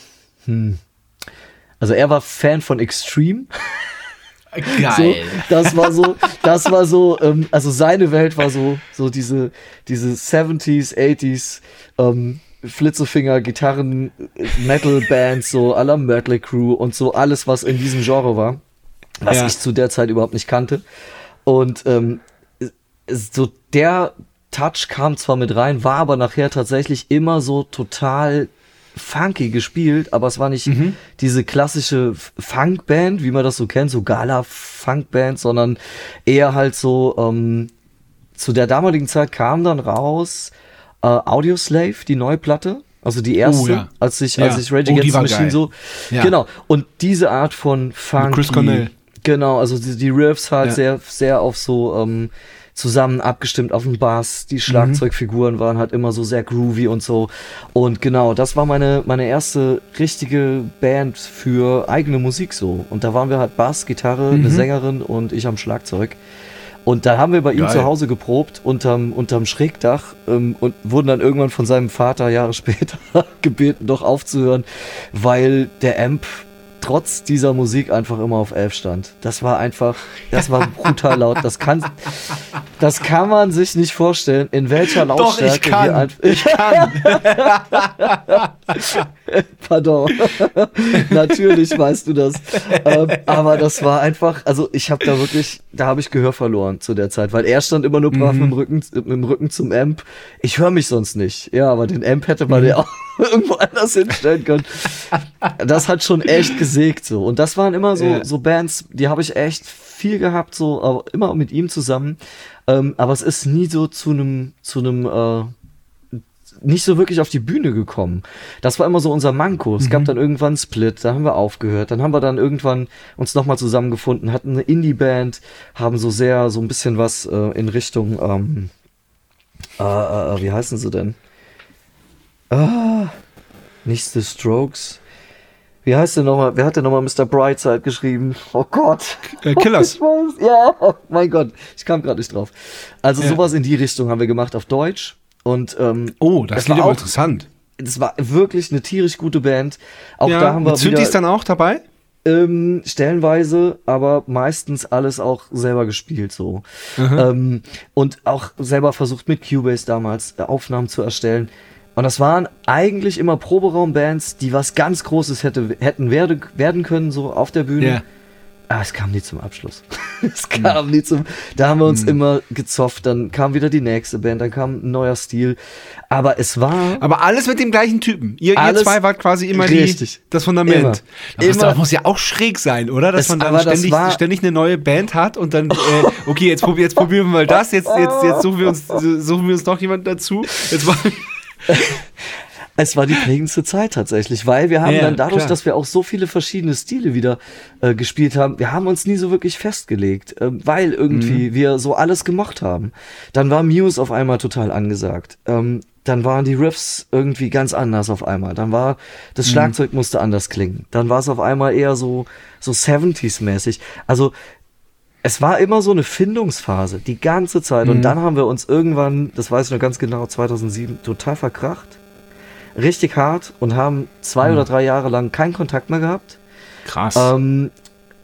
Hm, also er war Fan von Extreme. Geil. So, das war so, das war so, ähm, also seine Welt war so, so diese, diese 70s, 80s, ähm, Flitzefinger, Gitarren, Metal-Bands, so aller Mötley Crew und so alles, was in diesem Genre war, was Ja. ich zu der Zeit überhaupt nicht kannte. Und ähm, so der Touch kam zwar mit rein, war aber nachher tatsächlich immer so total funky gespielt, aber es war nicht diese klassische Funkband, wie man das so kennt, so Gala-Funkband, sondern eher halt so, ähm, zu der damaligen Zeit kam dann raus äh, Audioslave, die neue Platte, also die erste, Oh, ja. als ich, Ja. als ich Rage Oh, Against the Machine geil. so, Ja. genau, und diese Art von Funky, Chris Cornell. Genau, also die, die Riffs halt sehr, sehr auf so ähm, zusammen abgestimmt auf den Bass. Mhm. Die Schlagzeugfiguren waren halt immer so sehr groovy und so. Und genau, das war meine, meine erste richtige Band für eigene Musik so. Und da waren wir halt Bass, Gitarre, Mhm. eine Sängerin und ich am Schlagzeug. Und da haben wir bei ihm Geil. zu Hause geprobt, unterm, unterm Schrägdach ähm, und wurden dann irgendwann von seinem Vater Jahre später gebeten, doch aufzuhören, weil der Amp trotz dieser Musik einfach immer auf 11 stand. Das war einfach, das war brutal laut. Das kann, das kann man sich nicht vorstellen, in welcher Doch, Lautstärke ich kann. wir einfach, Ich kann. Pardon. Natürlich weißt du das. ähm, aber das war einfach, also ich habe da wirklich, da habe ich Gehör verloren zu der Zeit, weil er stand immer nur brav mit, dem Rücken, mit dem Rücken zum Amp. Ich höre mich sonst nicht. Ja, aber den Amp hätte man ja auch irgendwo anders hinstellen können. Das hat schon echt gesägt so. Und das waren immer so, Ja. so Bands, die habe ich echt viel gehabt, so, aber immer mit ihm zusammen. Ähm, aber es ist nie so zu einem, zu einem, äh, nicht so wirklich auf die Bühne gekommen. Das war immer so unser Manko. Es gab dann irgendwann einen Split, da haben wir aufgehört. Dann haben wir dann irgendwann uns nochmal zusammengefunden, hatten eine Indie-Band, haben so sehr, so ein bisschen was äh, in Richtung, ähm, äh, äh, wie heißen sie denn? Ah, nicht The Strokes. Wie heißt der nochmal? Wer hat denn nochmal Mr. Brightside geschrieben? Oh Gott. Äh, Killers. Ich weiß, ja, oh mein Gott, ich kam gerade nicht drauf. Also Ja. sowas in die Richtung haben wir gemacht auf Deutsch. Und ähm, Oh, das klingt war aber interessant. das war wirklich eine tierisch gute Band. Auch ja, da haben wir Synthes wieder, dann auch dabei? ähm, stellenweise, aber meistens alles auch selber gespielt so. Ähm, und auch selber versucht mit Cubase damals äh, Aufnahmen zu erstellen. Und das waren eigentlich immer Proberaumbands, die was ganz Großes hätte, hätten werde, werden können, so auf der Bühne. Ja. Ah, es kam nie zum Abschluss. es kam nie zum. Da haben wir uns immer gezofft, dann kam wieder die nächste Band, dann kam ein neuer Stil. Aber es war. Aber alles mit dem gleichen Typen. Ihr, ihr zwei wart quasi immer richtig. die, das Fundament. Immer. Das, muss, Immer. muss ja auch schräg sein, oder? Dass Es- man dann ständig, war- ständig eine neue Band hat und dann, äh, okay, jetzt, probi jetzt probieren wir mal das, jetzt, jetzt, jetzt suchen, wir uns, suchen wir uns noch jemanden dazu. Jetzt war, Es war die prägendste Zeit tatsächlich, weil wir haben Ja, dann dadurch, klar. dass wir auch so viele verschiedene Stile wieder äh, gespielt haben, wir haben uns nie so wirklich festgelegt, äh, weil irgendwie Mhm. wir so alles gemocht haben. Dann war Muse auf einmal total angesagt. Ähm, dann waren die Riffs irgendwie ganz anders auf einmal. Dann war das Mhm. Schlagzeug musste anders klingen. Dann war es auf einmal eher so so 70s mäßig. Also es war immer so eine Findungsphase, die ganze Zeit. Mhm. Und dann haben wir uns irgendwann, das weiß ich noch ganz genau, 2007, total verkracht. Richtig hart und haben zwei Mhm. oder drei Jahre lang keinen Kontakt mehr gehabt. krass. Ähm,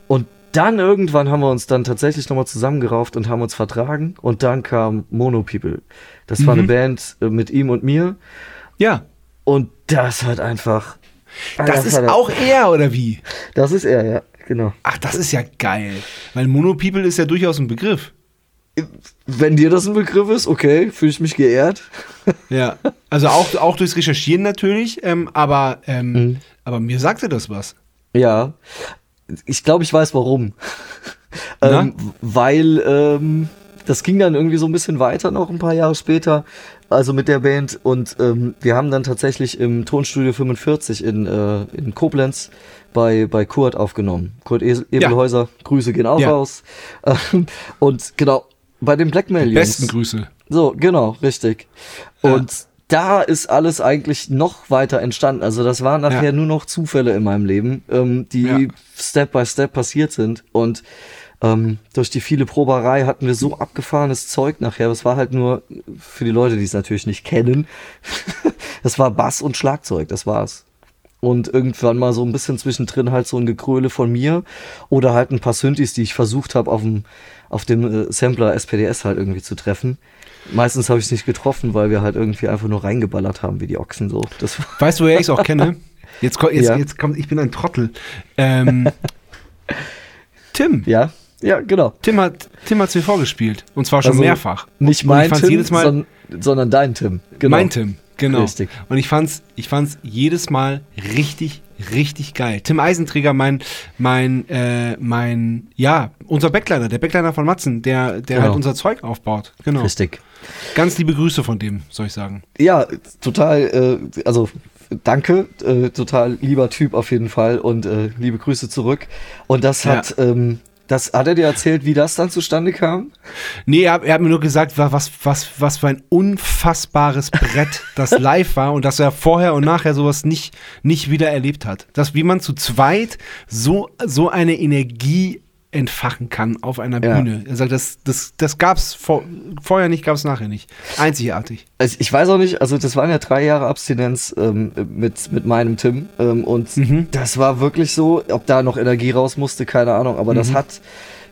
und dann irgendwann haben wir uns dann tatsächlich nochmal zusammengerauft und haben uns vertragen. Und dann kam Mono People. Das war Mhm. eine Band äh, mit ihm und mir. ja. Und das hat einfach. Das ist hat- auch er, oder wie? Das ist er, ja, genau. Ach, das ist ja geil. Weil Mono People ist ja durchaus ein Begriff. Wenn dir das ein Begriff ist, okay, fühle ich mich geehrt. Ja. Also auch, auch durchs Recherchieren natürlich, ähm, aber, ähm, Mhm. aber mir sagte das was. Ja, ich glaube, ich weiß warum. Ähm, weil ähm, das ging dann irgendwie so ein bisschen weiter noch ein paar Jahre später, also mit der Band. Und ähm, wir haben dann tatsächlich im Tonstudio 45 in, äh, in Koblenz bei, bei Kurt aufgenommen. Kurt Esel- Ebelhäuser, Grüße gehen auch Ja. raus. Ähm, und genau, bei den Blackmail-Jungs. Besten Grüße. So, genau, richtig. Und da ist alles eigentlich noch weiter entstanden. Also das waren nachher Ja. nur noch Zufälle in meinem Leben, ähm, die Ja. Step by Step passiert sind. Und ähm, durch die viele Proberei hatten wir so abgefahrenes Zeug nachher. Das war halt nur für die Leute, die es natürlich nicht kennen. das war Bass und Schlagzeug, das war's. Und irgendwann mal so ein bisschen zwischendrin halt so ein Gekröle von mir oder halt ein paar Synthes, die ich versucht habe auf dem, auf dem äh, Sampler SPDS halt irgendwie zu treffen. Meistens habe ich es nicht getroffen, weil wir halt irgendwie einfach nur reingeballert haben wie die Ochsen so. Das Weißt du, woher ich es auch kenne? Jetzt, jetzt, Ja. jetzt kommt, ich bin ein Trottel. Ähm, Tim. ja, ja, genau. Tim hat Tim hat's mir vorgespielt. Und zwar schon Also, mehrfach. Nicht mein Tim, sondern, sondern dein Tim. Genau. Mein Tim, genau. Richtig. Und ich fand's, ich fand's jedes Mal richtig, richtig geil. Tim Eisenträger, mein, mein, äh, mein, ja, unser Backliner, der Backliner von Matzen, der, der Genau. halt unser Zeug aufbaut. Genau. Richtig. Ganz liebe Grüße von dem, soll ich sagen. Ja, total, äh, also danke, äh, total lieber Typ auf jeden Fall und äh, liebe Grüße zurück. Und das Ja. hat, ähm, das hat er dir erzählt, wie das dann zustande kam? Nee, er, hat- er hat mir nur gesagt, wa- was, was, was für ein unfassbares Brett das live war und dass er vorher und nachher sowas nicht, nicht wieder erlebt hat. Dass wie man zu zweit so, so eine Energie entfachen kann auf einer Ja. Bühne. Er sagt, das, das, das gab's vor, vorher nicht, gab's nachher nicht. Einzigartig. Also ich weiß auch nicht, also das waren ja drei Jahre Abstinenz ähm, mit, mit meinem Tim ähm, und Mhm. das war wirklich so, ob da noch Energie raus musste, keine Ahnung, aber Mhm. das hat,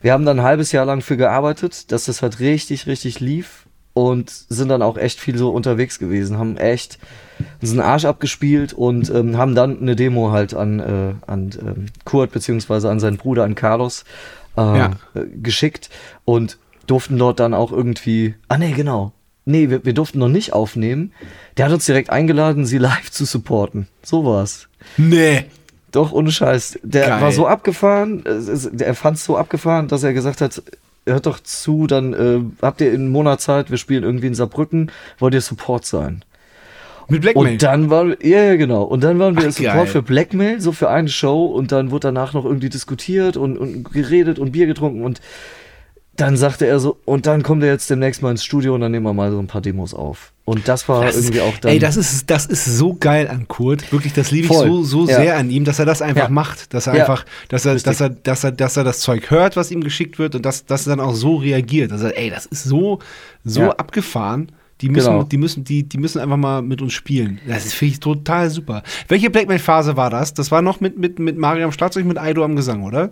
wir haben dann ein halbes Jahr lang für gearbeitet, dass das halt richtig, richtig lief und sind dann auch echt viel so unterwegs gewesen, haben echt uns einen Arsch abgespielt und ähm, haben dann eine Demo halt an, äh, an ähm, Kurt beziehungsweise an seinen Bruder, an Carlos äh, Ja. geschickt und durften dort dann auch irgendwie, ah nee, genau, nee, wir, wir durften noch nicht aufnehmen. Der hat uns direkt eingeladen, sie live zu supporten. So war's. Nee. Doch, ohne Scheiß. Der Geil. war so abgefahren, er fand es so abgefahren, dass er gesagt hat, hört doch zu, dann äh, habt ihr in einem Monat Zeit, wir spielen irgendwie in Saarbrücken, wollt ihr Support sein. Mit Blackmail. Und dann waren ja, ja, genau. Und dann waren wir Ach, Support geil. für Blackmail, so für eine Show und dann wurde danach noch irgendwie diskutiert und, und geredet und Bier getrunken und dann sagte er so, und dann kommt er jetzt demnächst mal ins Studio und dann nehmen wir mal so ein paar Demos auf. Und das war Das irgendwie auch dann. Ey, das ist, das ist so geil an Kurt. Wirklich, das liebe ich so, so Ja. sehr an ihm, dass er das einfach Ja. macht. Dass er Ja. einfach, dass er, Richtig. dass er, dass er, dass er das Zeug hört, was ihm geschickt wird und dass, dass er dann auch so reagiert. Dass er, ey, das ist so, so abgefahren. Die müssen, Genau. die müssen, die, die müssen einfach mal mit uns spielen. Das ist, finde ich, total super. Welche Blackmail-Phase war das? Das war noch mit, mit, mit Mario am Schlagzeug, mit Aido am Gesang, oder?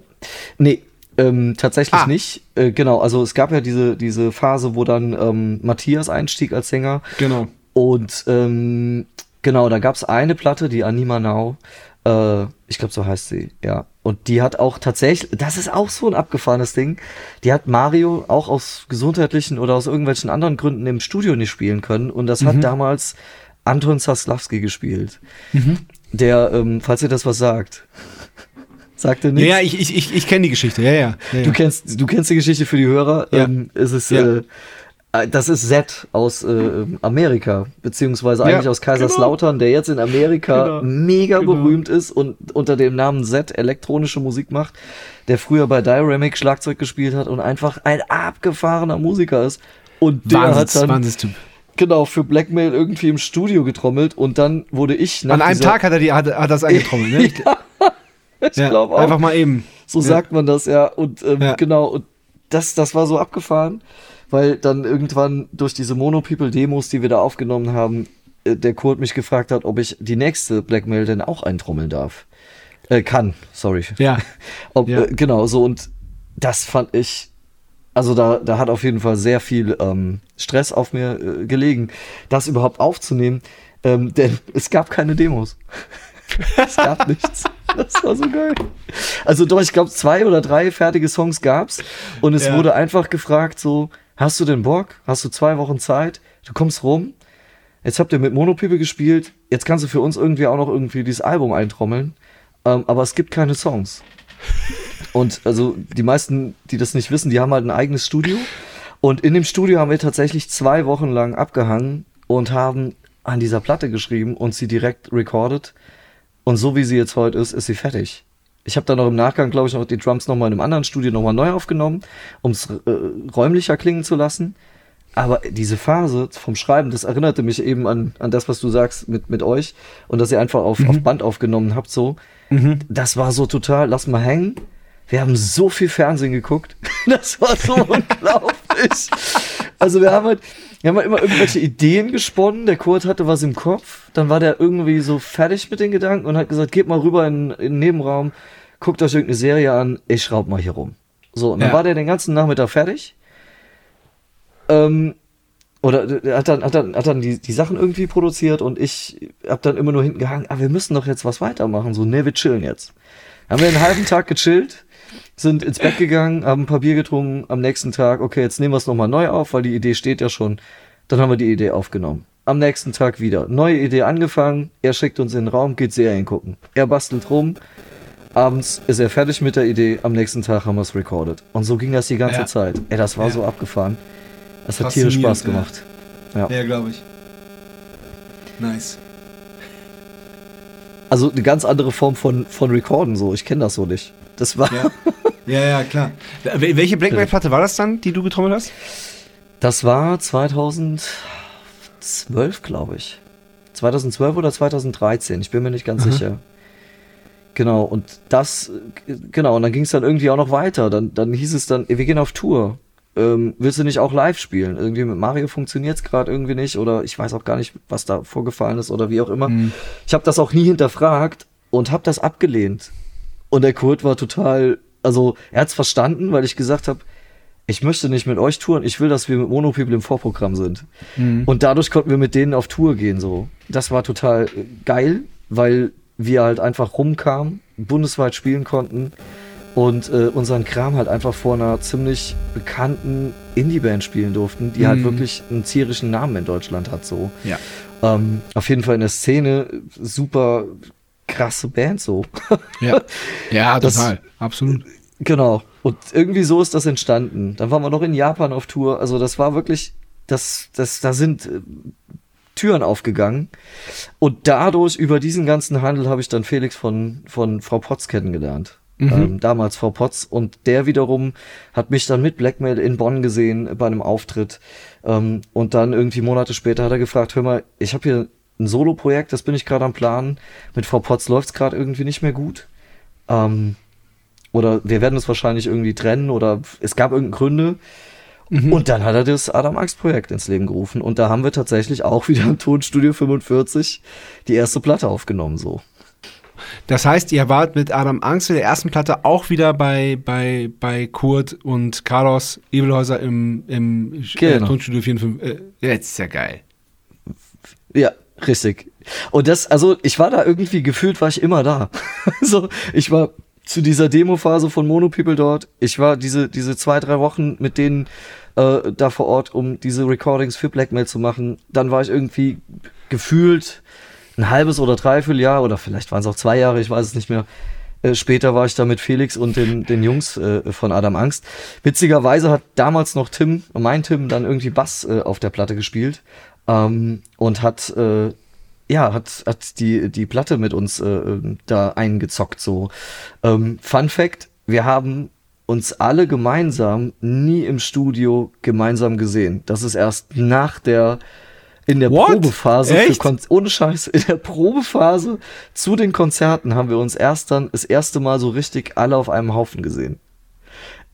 Nee, ähm, tatsächlich Ah. nicht. Äh, genau, also es gab ja diese, diese Phase, wo dann ähm, Matthias einstieg als Sänger. Genau. Und ähm, genau, da gab es eine Platte, die Anima Now. Äh, ich glaube, so heißt sie, ja. Und die hat auch tatsächlich, das ist auch so ein abgefahrenes Ding, die hat Mario auch aus gesundheitlichen oder aus irgendwelchen anderen Gründen im Studio nicht spielen können. Und das Mhm. hat damals Anton Zaslawski gespielt. Der, ähm, falls ihr das was sagt. Sagt er nichts? ja, ich, ich, ich, ich kenne die Geschichte. Ja, ja. ja. Du kennst, du kennst die Geschichte für die Hörer. Ja. Ähm, es ist, Ja. äh, das ist Zed aus äh, Amerika, beziehungsweise Ja, eigentlich aus Kaiserslautern, der jetzt in Amerika Genau. mega Genau. berühmt ist und unter dem Namen Zed elektronische Musik macht, der früher bei Dynamic Schlagzeug gespielt hat und einfach ein abgefahrener Musiker ist. Und der Wahnsinns, hat dann Wahnsinnstyp. genau für Blackmail irgendwie im Studio getrommelt und dann wurde ich nach An einem Tag hat er, die, hat, hat das angetrommelt, ne? Ich, ich ja, glaube auch. Einfach mal eben. So Ja. sagt man das, ja. Und ähm, Ja. genau, und das, das war so abgefahren, weil dann irgendwann durch diese Mono People Demos, die wir da aufgenommen haben, äh, der Kurt mich gefragt hat, ob ich die nächste Blackmail denn auch eintrommeln darf. Äh, kann, sorry. Ja. Ob, Ja. äh, genau, so und das fand ich, also da, da hat auf jeden Fall sehr viel ähm, Stress auf mir äh, gelegen, das überhaupt aufzunehmen, ähm, denn es gab keine Demos. es gab nichts. Das war so geil. Also doch, ich glaube, zwei oder drei fertige Songs gab's und es Ja. wurde einfach gefragt so, hast du den Bock? Hast du zwei Wochen Zeit? Du kommst rum? Jetzt habt ihr mit Monopipe gespielt, jetzt kannst du für uns irgendwie auch noch irgendwie dieses Album eintrommeln, ähm, aber es gibt keine Songs. Und also die meisten, die das nicht wissen, die haben halt ein eigenes Studio. Und in dem Studio haben wir tatsächlich zwei Wochen lang abgehangen und haben an dieser Platte geschrieben und sie direkt recorded. Und so wie sie jetzt heute ist, ist sie fertig. Ich habe dann noch im Nachgang, glaube ich, noch die Drums nochmal in einem anderen Studio nochmal neu aufgenommen, um es äh, räumlicher klingen zu lassen. aber diese Phase vom Schreiben, das erinnerte mich eben an, an das, was du sagst mit, mit euch und dass ihr einfach auf, Mhm. auf Band aufgenommen habt, so. Das war so total, lass mal hängen. Wir haben so viel Fernsehen geguckt. Das war so unglaublich. Also wir haben halt, wir haben halt immer irgendwelche Ideen gesponnen. Der Kurt hatte was im Kopf. Dann war der irgendwie so fertig mit den Gedanken und hat gesagt, geht mal rüber in, in den Nebenraum, guckt euch irgendeine Serie an, ich schraub mal hier rum. So, und dann Ja. war der den ganzen Nachmittag fertig. Ähm, oder der hat dann, hat dann, hat dann die, die Sachen irgendwie produziert und ich hab dann immer nur hinten gehangen, ah, wir müssen doch jetzt was weitermachen. So, nee, wir chillen jetzt. Haben wir einen halben Tag gechillt, sind ins Bett gegangen, haben ein paar Bier getrunken, am nächsten Tag, okay, jetzt nehmen wir es nochmal neu auf, weil die Idee steht ja schon. Dann haben wir die Idee aufgenommen. Am nächsten Tag wieder. Neue Idee angefangen, er schickt uns in den Raum, geht Serien gucken. Er bastelt rum, abends ist er fertig mit der Idee, am nächsten Tag haben wir es recorded. Und so ging das die ganze Ja. Zeit. Ey, das war Ja. so abgefahren. Das hat tierisch Spaß ja. gemacht. Ja. Ja, glaube ich. Nice. Also eine ganz andere Form von, von Recorden so. Ich kenne das so nicht. Das war, Ja. ja, ja, klar. Wel- Welche Blacklight-Platte war das dann, die du getrommelt hast? das war 2012, glaube ich. 2012 oder 2013, ich bin mir nicht ganz Aha. sicher. Genau, und das, genau, und dann ging es dann irgendwie auch noch weiter. Dann, dann hieß es dann, wir gehen auf Tour. Ähm, willst du nicht auch live spielen? Irgendwie mit Mario funktioniert es gerade irgendwie nicht oder ich weiß auch gar nicht, was da vorgefallen ist oder wie auch immer. Ich habe das auch nie hinterfragt und habe das abgelehnt. Und der Kurt war total, also er hat's verstanden, weil ich gesagt habe, ich möchte nicht mit euch touren, ich will, dass wir mit Mono People im Vorprogramm sind. Und dadurch konnten wir mit denen auf Tour gehen, so. Das war total äh, geil, weil wir halt einfach rumkamen, bundesweit spielen konnten und äh, unseren Kram halt einfach vor einer ziemlich bekannten Indie-Band spielen durften, die halt Mhm. wirklich einen zierischen Namen in Deutschland hat, so. Ja. Ähm, auf jeden Fall in der Szene super krasse Band, so. Ja, ja Das- total. Absolut. Genau. Und irgendwie so ist das entstanden. Dann waren wir noch in Japan auf Tour. Also das war wirklich, das, das, da sind äh, Türen aufgegangen. Und dadurch, über diesen ganzen Handel, habe ich dann Felix von, von Frau Potz kennengelernt. Ähm, damals Frau Potz. Und der wiederum hat mich dann mit Blackmail in Bonn gesehen bei einem Auftritt. Ähm, und dann irgendwie Monate später hat er gefragt, hör mal, ich habe hier ein Solo-Projekt, das bin ich gerade am Planen. Mit Frau Potz läuft's gerade irgendwie nicht mehr gut. Ähm, oder wir werden es wahrscheinlich irgendwie trennen oder es gab irgendeine Gründe. Und dann hat er das Adam Axt Projekt ins Leben gerufen und da haben wir tatsächlich auch wieder im Tonstudio 45 die erste Platte aufgenommen so. Das heißt, ihr wart mit Adam Angst in der ersten Platte auch wieder bei, bei, bei Kurt und Carlos Ebelhäuser im, im äh, Genau. Tonstudio 54. Äh, jetzt ist ja geil. Ja, richtig. Und das, also ich war da irgendwie gefühlt, war ich immer da. so, ich war zu dieser Demo-Phase von Mono People dort. Ich war diese, diese zwei, drei Wochen mit denen äh, da vor Ort, um diese Recordings für Blackmail zu machen. Dann war ich irgendwie gefühlt ein halbes oder dreiviertel Jahr oder vielleicht waren es auch zwei Jahre, ich weiß es nicht mehr. Äh, später war ich da mit Felix und den, den Jungs äh, von Adam Angst. Witzigerweise hat damals noch Tim, mein Tim, dann irgendwie Bass äh, auf der Platte gespielt ähm, und hat äh, ja, hat, hat die, die Platte mit uns äh, da eingezockt. So. Ähm, Fun Fact: Wir haben uns alle gemeinsam nie im Studio gemeinsam gesehen. Das ist erst nach der in der What? Probephase ohne Scheiß in der Probephase zu den Konzerten haben wir uns erst dann das erste Mal so richtig alle auf einem Haufen gesehen.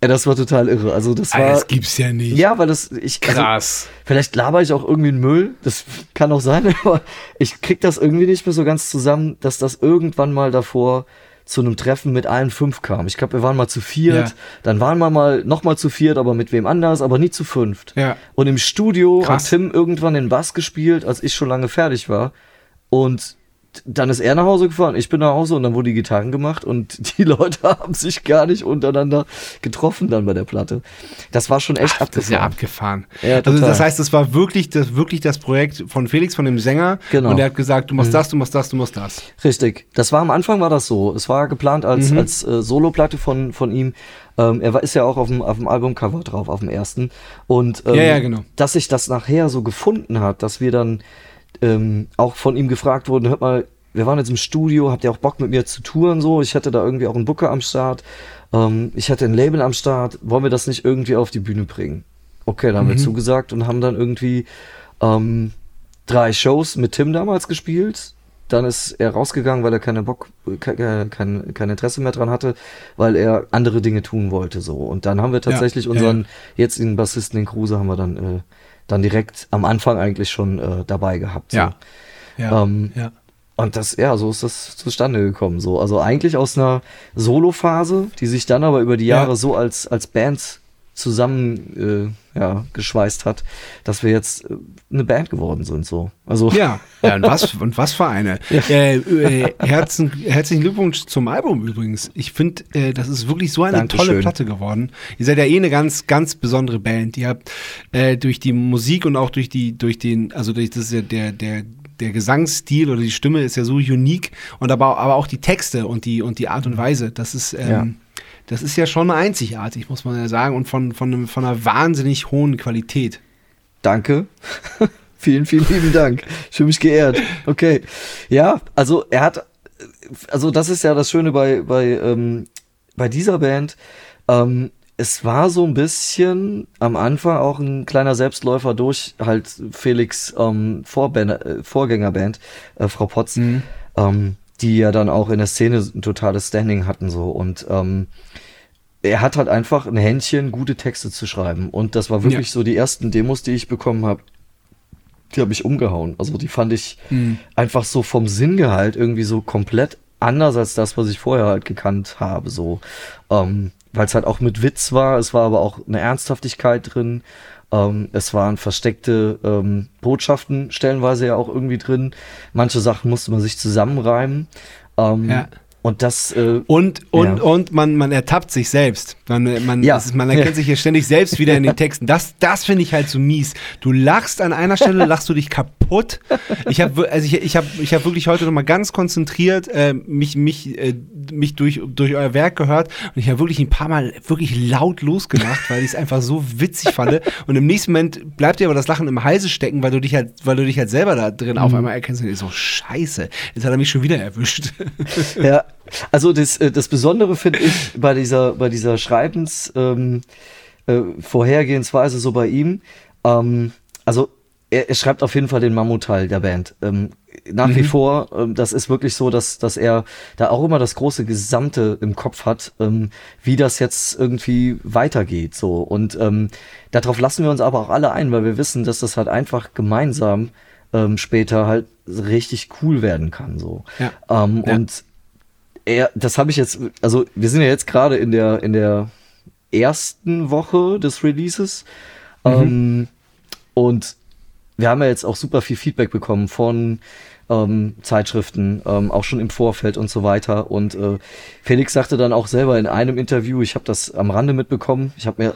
Ey, das war total irre. Also das war das gibt's ja nicht. ja, weil das ich also, Krass. Vielleicht laber ich auch irgendwie einen Müll, das kann auch sein, aber ich krieg das irgendwie nicht mehr so ganz zusammen, dass das irgendwann mal davor zu einem Treffen mit allen fünf kam. Ich glaube, wir waren mal zu viert, Ja. dann waren wir mal noch mal zu viert, aber mit wem anders, aber nie zu fünft. Ja. Und im Studio Krass. hat Tim irgendwann den Bass gespielt, als ich schon lange fertig war. Und dann ist er nach Hause gefahren, ich bin nach Hause und dann wurden die Gitarren gemacht und die Leute haben sich gar nicht untereinander getroffen dann bei der Platte. Das war schon echt Ach, das ist ja abgefahren. abgefahren. Ja, also das heißt, das war wirklich das, wirklich das Projekt von Felix, von dem Sänger. Genau. Und der hat gesagt, du machst das, du machst das, du machst das. Richtig. Das war am Anfang war das so. Es war geplant Mhm. als, als äh, Soloplatte von, von ihm. Ähm, er war, ist ja auch auf dem, auf dem Albumcover drauf, auf dem ersten. Und ähm, Ja, ja, genau. dass sich das nachher so gefunden hat, dass wir dann ähm, auch von ihm gefragt wurden, hört mal, wir waren jetzt im Studio, habt ihr auch Bock mit mir zu touren so? Ich hatte da irgendwie auch einen Booker am Start. Ähm, ich hatte ein Label am Start. Wollen wir das nicht irgendwie auf die Bühne bringen? okay, dann haben wir zugesagt und haben dann irgendwie ähm, drei Shows mit Tim damals gespielt. Dann ist er rausgegangen, weil er keine Bock, ke- kein, kein Interesse mehr dran hatte, weil er andere Dinge tun wollte. So. Und dann haben wir tatsächlich ja, unseren jetzigen Bassisten, den Kruse, haben wir dann, äh, dann direkt am Anfang eigentlich schon äh, dabei gehabt. So. Ja. Ja. Ähm, ja. Und das, ja, so ist das zustande gekommen. So. Also eigentlich aus einer Solo-Phase, die sich dann aber über die Ja. Jahre so als, als Band zusammen äh, ja, geschweißt hat, dass wir jetzt äh, eine Band geworden sind. So. Also Ja, ja und, was, und was für eine. Äh, äh, herzen, herzlichen Glückwunsch zum Album übrigens. Ich finde, äh, das ist wirklich so eine Dankeschön. tolle Platte geworden. Ihr seid ja eh eine ganz, ganz besondere Band. Ihr habt äh, durch die Musik und auch durch die, durch den, also durch das ist ja der, der, der Gesangsstil oder die Stimme ist ja so unique und aber, aber auch die Texte und die, und die Art und Weise, das ist, ähm, Ja. Das ist ja schon einzigartig, muss man ja sagen, und von, von, einem, von einer wahnsinnig hohen Qualität. Danke. vielen, vielen lieben Dank. Ich fühle mich geehrt. Okay. Ja, also er hat, also das ist ja das Schöne bei, bei, ähm, bei dieser Band. Ähm, es war so ein bisschen am Anfang auch ein kleiner Selbstläufer durch halt Felix ähm, Vorband, äh, Vorgängerband, äh, Frau Potz, ähm, die ja dann auch in der Szene ein totales Standing hatten so und ähm, er hat halt einfach ein Händchen, gute Texte zu schreiben. Und das war wirklich Ja. so die ersten Demos, die ich bekommen habe. Die habe ich umgehauen. Also die fand ich einfach so vom Sinngehalt irgendwie so komplett anders als das, was ich vorher halt gekannt habe. So, ähm, weil es halt auch mit Witz war. Es war aber auch eine Ernsthaftigkeit drin. Ähm, es waren versteckte ähm, Botschaften stellenweise ja auch irgendwie drin. Manche Sachen musste man sich zusammenreimen. Ähm, Ja. Und das äh, Und, und, Ja. und man, man ertappt sich selbst. Man, man, Ja. ist, man erkennt Ja. sich hier ständig selbst wieder in den Texten. Das, das finde ich halt so mies. Du lachst an einer Stelle, lachst du dich kaputt. Ich habe also ich, ich hab, ich hab wirklich heute nochmal ganz konzentriert äh, mich, mich, äh, mich durch, durch euer Werk gehört und ich habe wirklich ein paar Mal wirklich laut losgelacht, weil ich es einfach so witzig fand. Und im nächsten Moment bleibt dir aber das Lachen im Halse stecken, weil du dich halt, weil du dich halt selber da drin Mhm. auf einmal erkennst und ich so, scheiße, jetzt hat er mich schon wieder erwischt. Ja, also das, äh, das Besondere finde ich bei dieser, bei dieser Schreibens ähm, äh, Vorhergehensweise so bei ihm, ähm, also er, er schreibt auf jeden Fall den Mammutteil der Band. Ähm, nach wie vor, ähm, das ist wirklich so, dass, dass er da auch immer das große Gesamte im Kopf hat, ähm, wie das jetzt irgendwie weitergeht. So. Und ähm, darauf lassen wir uns aber auch alle ein, weil wir wissen, dass das halt einfach gemeinsam ähm, später halt richtig cool werden kann. So. Ja. Ähm, Ja. Und er, das habe ich jetzt, also wir sind ja jetzt gerade in der, in der ersten Woche des Releases. Ähm, und wir haben ja jetzt auch super viel Feedback bekommen von ähm, Zeitschriften, ähm, auch schon im Vorfeld und so weiter. Und äh, Felix sagte dann auch selber in einem Interview, ich habe das am Rande mitbekommen, ich habe mir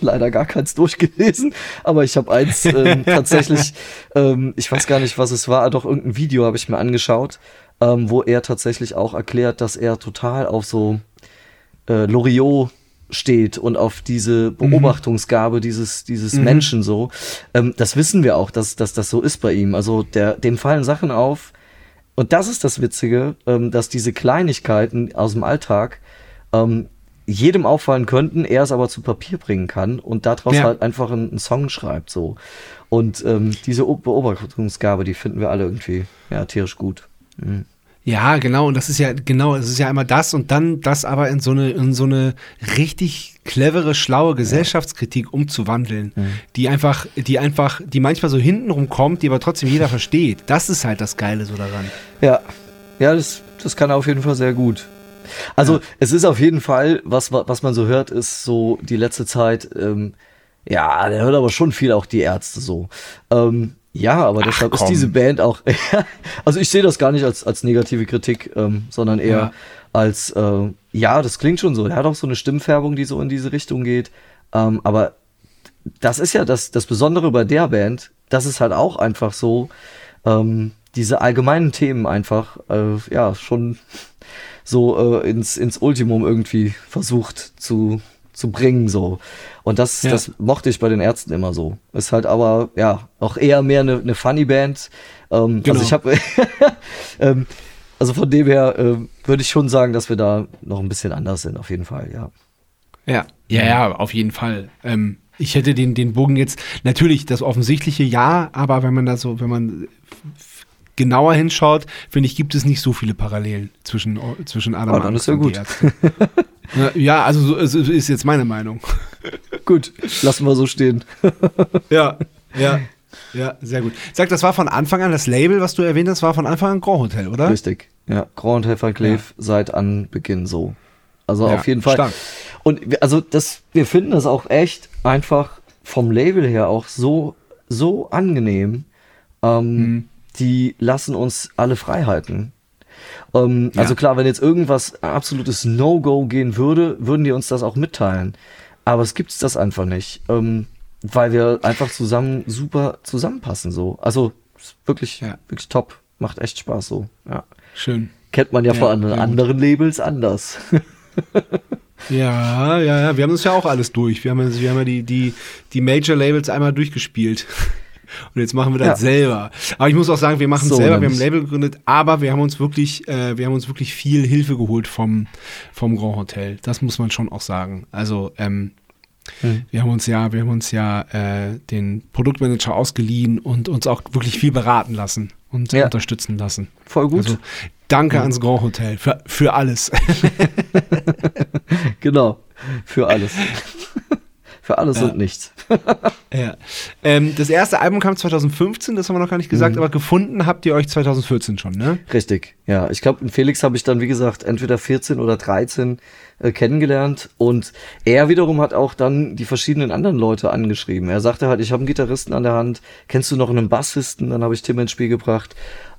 leider gar keins durchgelesen, aber ich habe eins ähm, tatsächlich, ähm, ich weiß gar nicht, was es war, doch irgendein Video habe ich mir angeschaut, ähm, wo er tatsächlich auch erklärt, dass er total auf so äh, Loriot steht und auf diese Beobachtungsgabe dieses, dieses Menschen so. Ähm, das wissen wir auch, dass, dass das so ist bei ihm. Also der, dem fallen Sachen auf. Und das ist das Witzige, ähm, dass diese Kleinigkeiten aus dem Alltag ähm, jedem auffallen könnten, er es aber zu Papier bringen kann und daraus Ja. halt einfach einen, einen Song schreibt so. Und ähm, diese Beobachtungsgabe, die finden wir alle irgendwie ja tierisch gut. Mhm. Ja, genau, und das ist ja, genau, es ist ja einmal das und dann das aber in so eine, in so eine richtig clevere, schlaue Gesellschaftskritik umzuwandeln, die einfach, die einfach, die manchmal so hintenrum kommt, die aber trotzdem jeder versteht. Das ist halt das Geile so daran. Ja, ja, das, das kann er auf jeden Fall sehr gut. Also es ist auf jeden Fall, was, was man so hört, ist so die letzte Zeit, ähm, ja, der hört aber schon viel auch die Ärzte so. Ähm, ja, aber deshalb ist komm. diese Band auch, also ich sehe das gar nicht als, als negative Kritik, ähm, sondern eher Ja. als, äh, ja, das klingt schon so. Er hat auch so eine Stimmfärbung, die so in diese Richtung geht. Ähm, aber das ist ja das, das Besondere bei der Band, dass es halt auch einfach so ähm, diese allgemeinen Themen einfach äh, ja schon so äh, ins, ins Ultimum irgendwie versucht zu, zu bringen so und das Ja. das mochte ich bei den Ärzten immer so ist halt aber ja auch eher mehr eine, eine Funny Band ähm, Genau. also ich habe ähm, also von dem her ähm, würde ich schon sagen dass wir da noch ein bisschen anders sind auf jeden Fall ja Ja, ja, ja, auf jeden Fall. Ähm, Ich hätte den, den Bogen jetzt, natürlich das offensichtliche ja, aber wenn man da so, wenn man genauer hinschaut, finde ich, gibt es nicht so viele Parallelen zwischen, zwischen Adam Ah, dann Angst ja und gut. Ja, ja, also so, ist jetzt meine Meinung. Gut, lassen wir so stehen. Ja, ja, ja, sehr gut. Sag, das war von Anfang an, das Label, was du erwähnt hast, war von Anfang an Grand Hotel, oder? Richtig. Ja, Grand Hotel Van Cleef seit Anbeginn so. Also Ja, auf jeden Fall. stark. Und wir- also das, wir finden das auch echt einfach vom Label her auch so, so angenehm. Ähm, Mhm. Die lassen uns alle Freiheiten. Ähm, Ja. Also klar, wenn jetzt irgendwas absolutes No-Go gehen würde, würden die uns das auch mitteilen. Aber es gibt das einfach nicht. Ähm, weil wir einfach zusammen super zusammenpassen so. Also wirklich, Ja. wirklich top. Macht echt Spaß so. Ja. Schön. Kennt man ja, Ja, von anderen Labels anders. Ja, ja, ja, wir haben das ja auch alles durch. Wir haben ja, wir haben ja die, die, die Major-Labels einmal durchgespielt. Und jetzt machen wir das Ja. selber. Aber ich muss auch sagen, wir machen es So selber, wir haben ein. Label gegründet, aber wir haben uns wirklich, äh, wir haben uns wirklich viel Hilfe geholt vom, vom Grand Hotel. Das muss man schon auch sagen. Also, ähm, Hm. wir haben uns ja, wir haben uns ja äh, den Produktmanager ausgeliehen und uns auch wirklich viel beraten lassen und Ja. unterstützen lassen. Voll gut. Also, danke ans Grand Hotel für, für alles. genau. Für alles. Für alles Ja. und nichts. Ja. Ähm, das erste Album kam 2015, das haben wir noch gar nicht gesagt, aber gefunden habt ihr euch 2014 schon, ne? Richtig, ja. Ich glaube, Felix habe ich dann, wie gesagt, entweder 14 oder 13 äh, kennengelernt. Und er wiederum hat auch dann die verschiedenen anderen Leute angeschrieben. Er sagte halt, ich habe einen Gitarristen an der Hand, kennst du noch einen Bassisten? Dann habe ich Tim ins Spiel gebracht.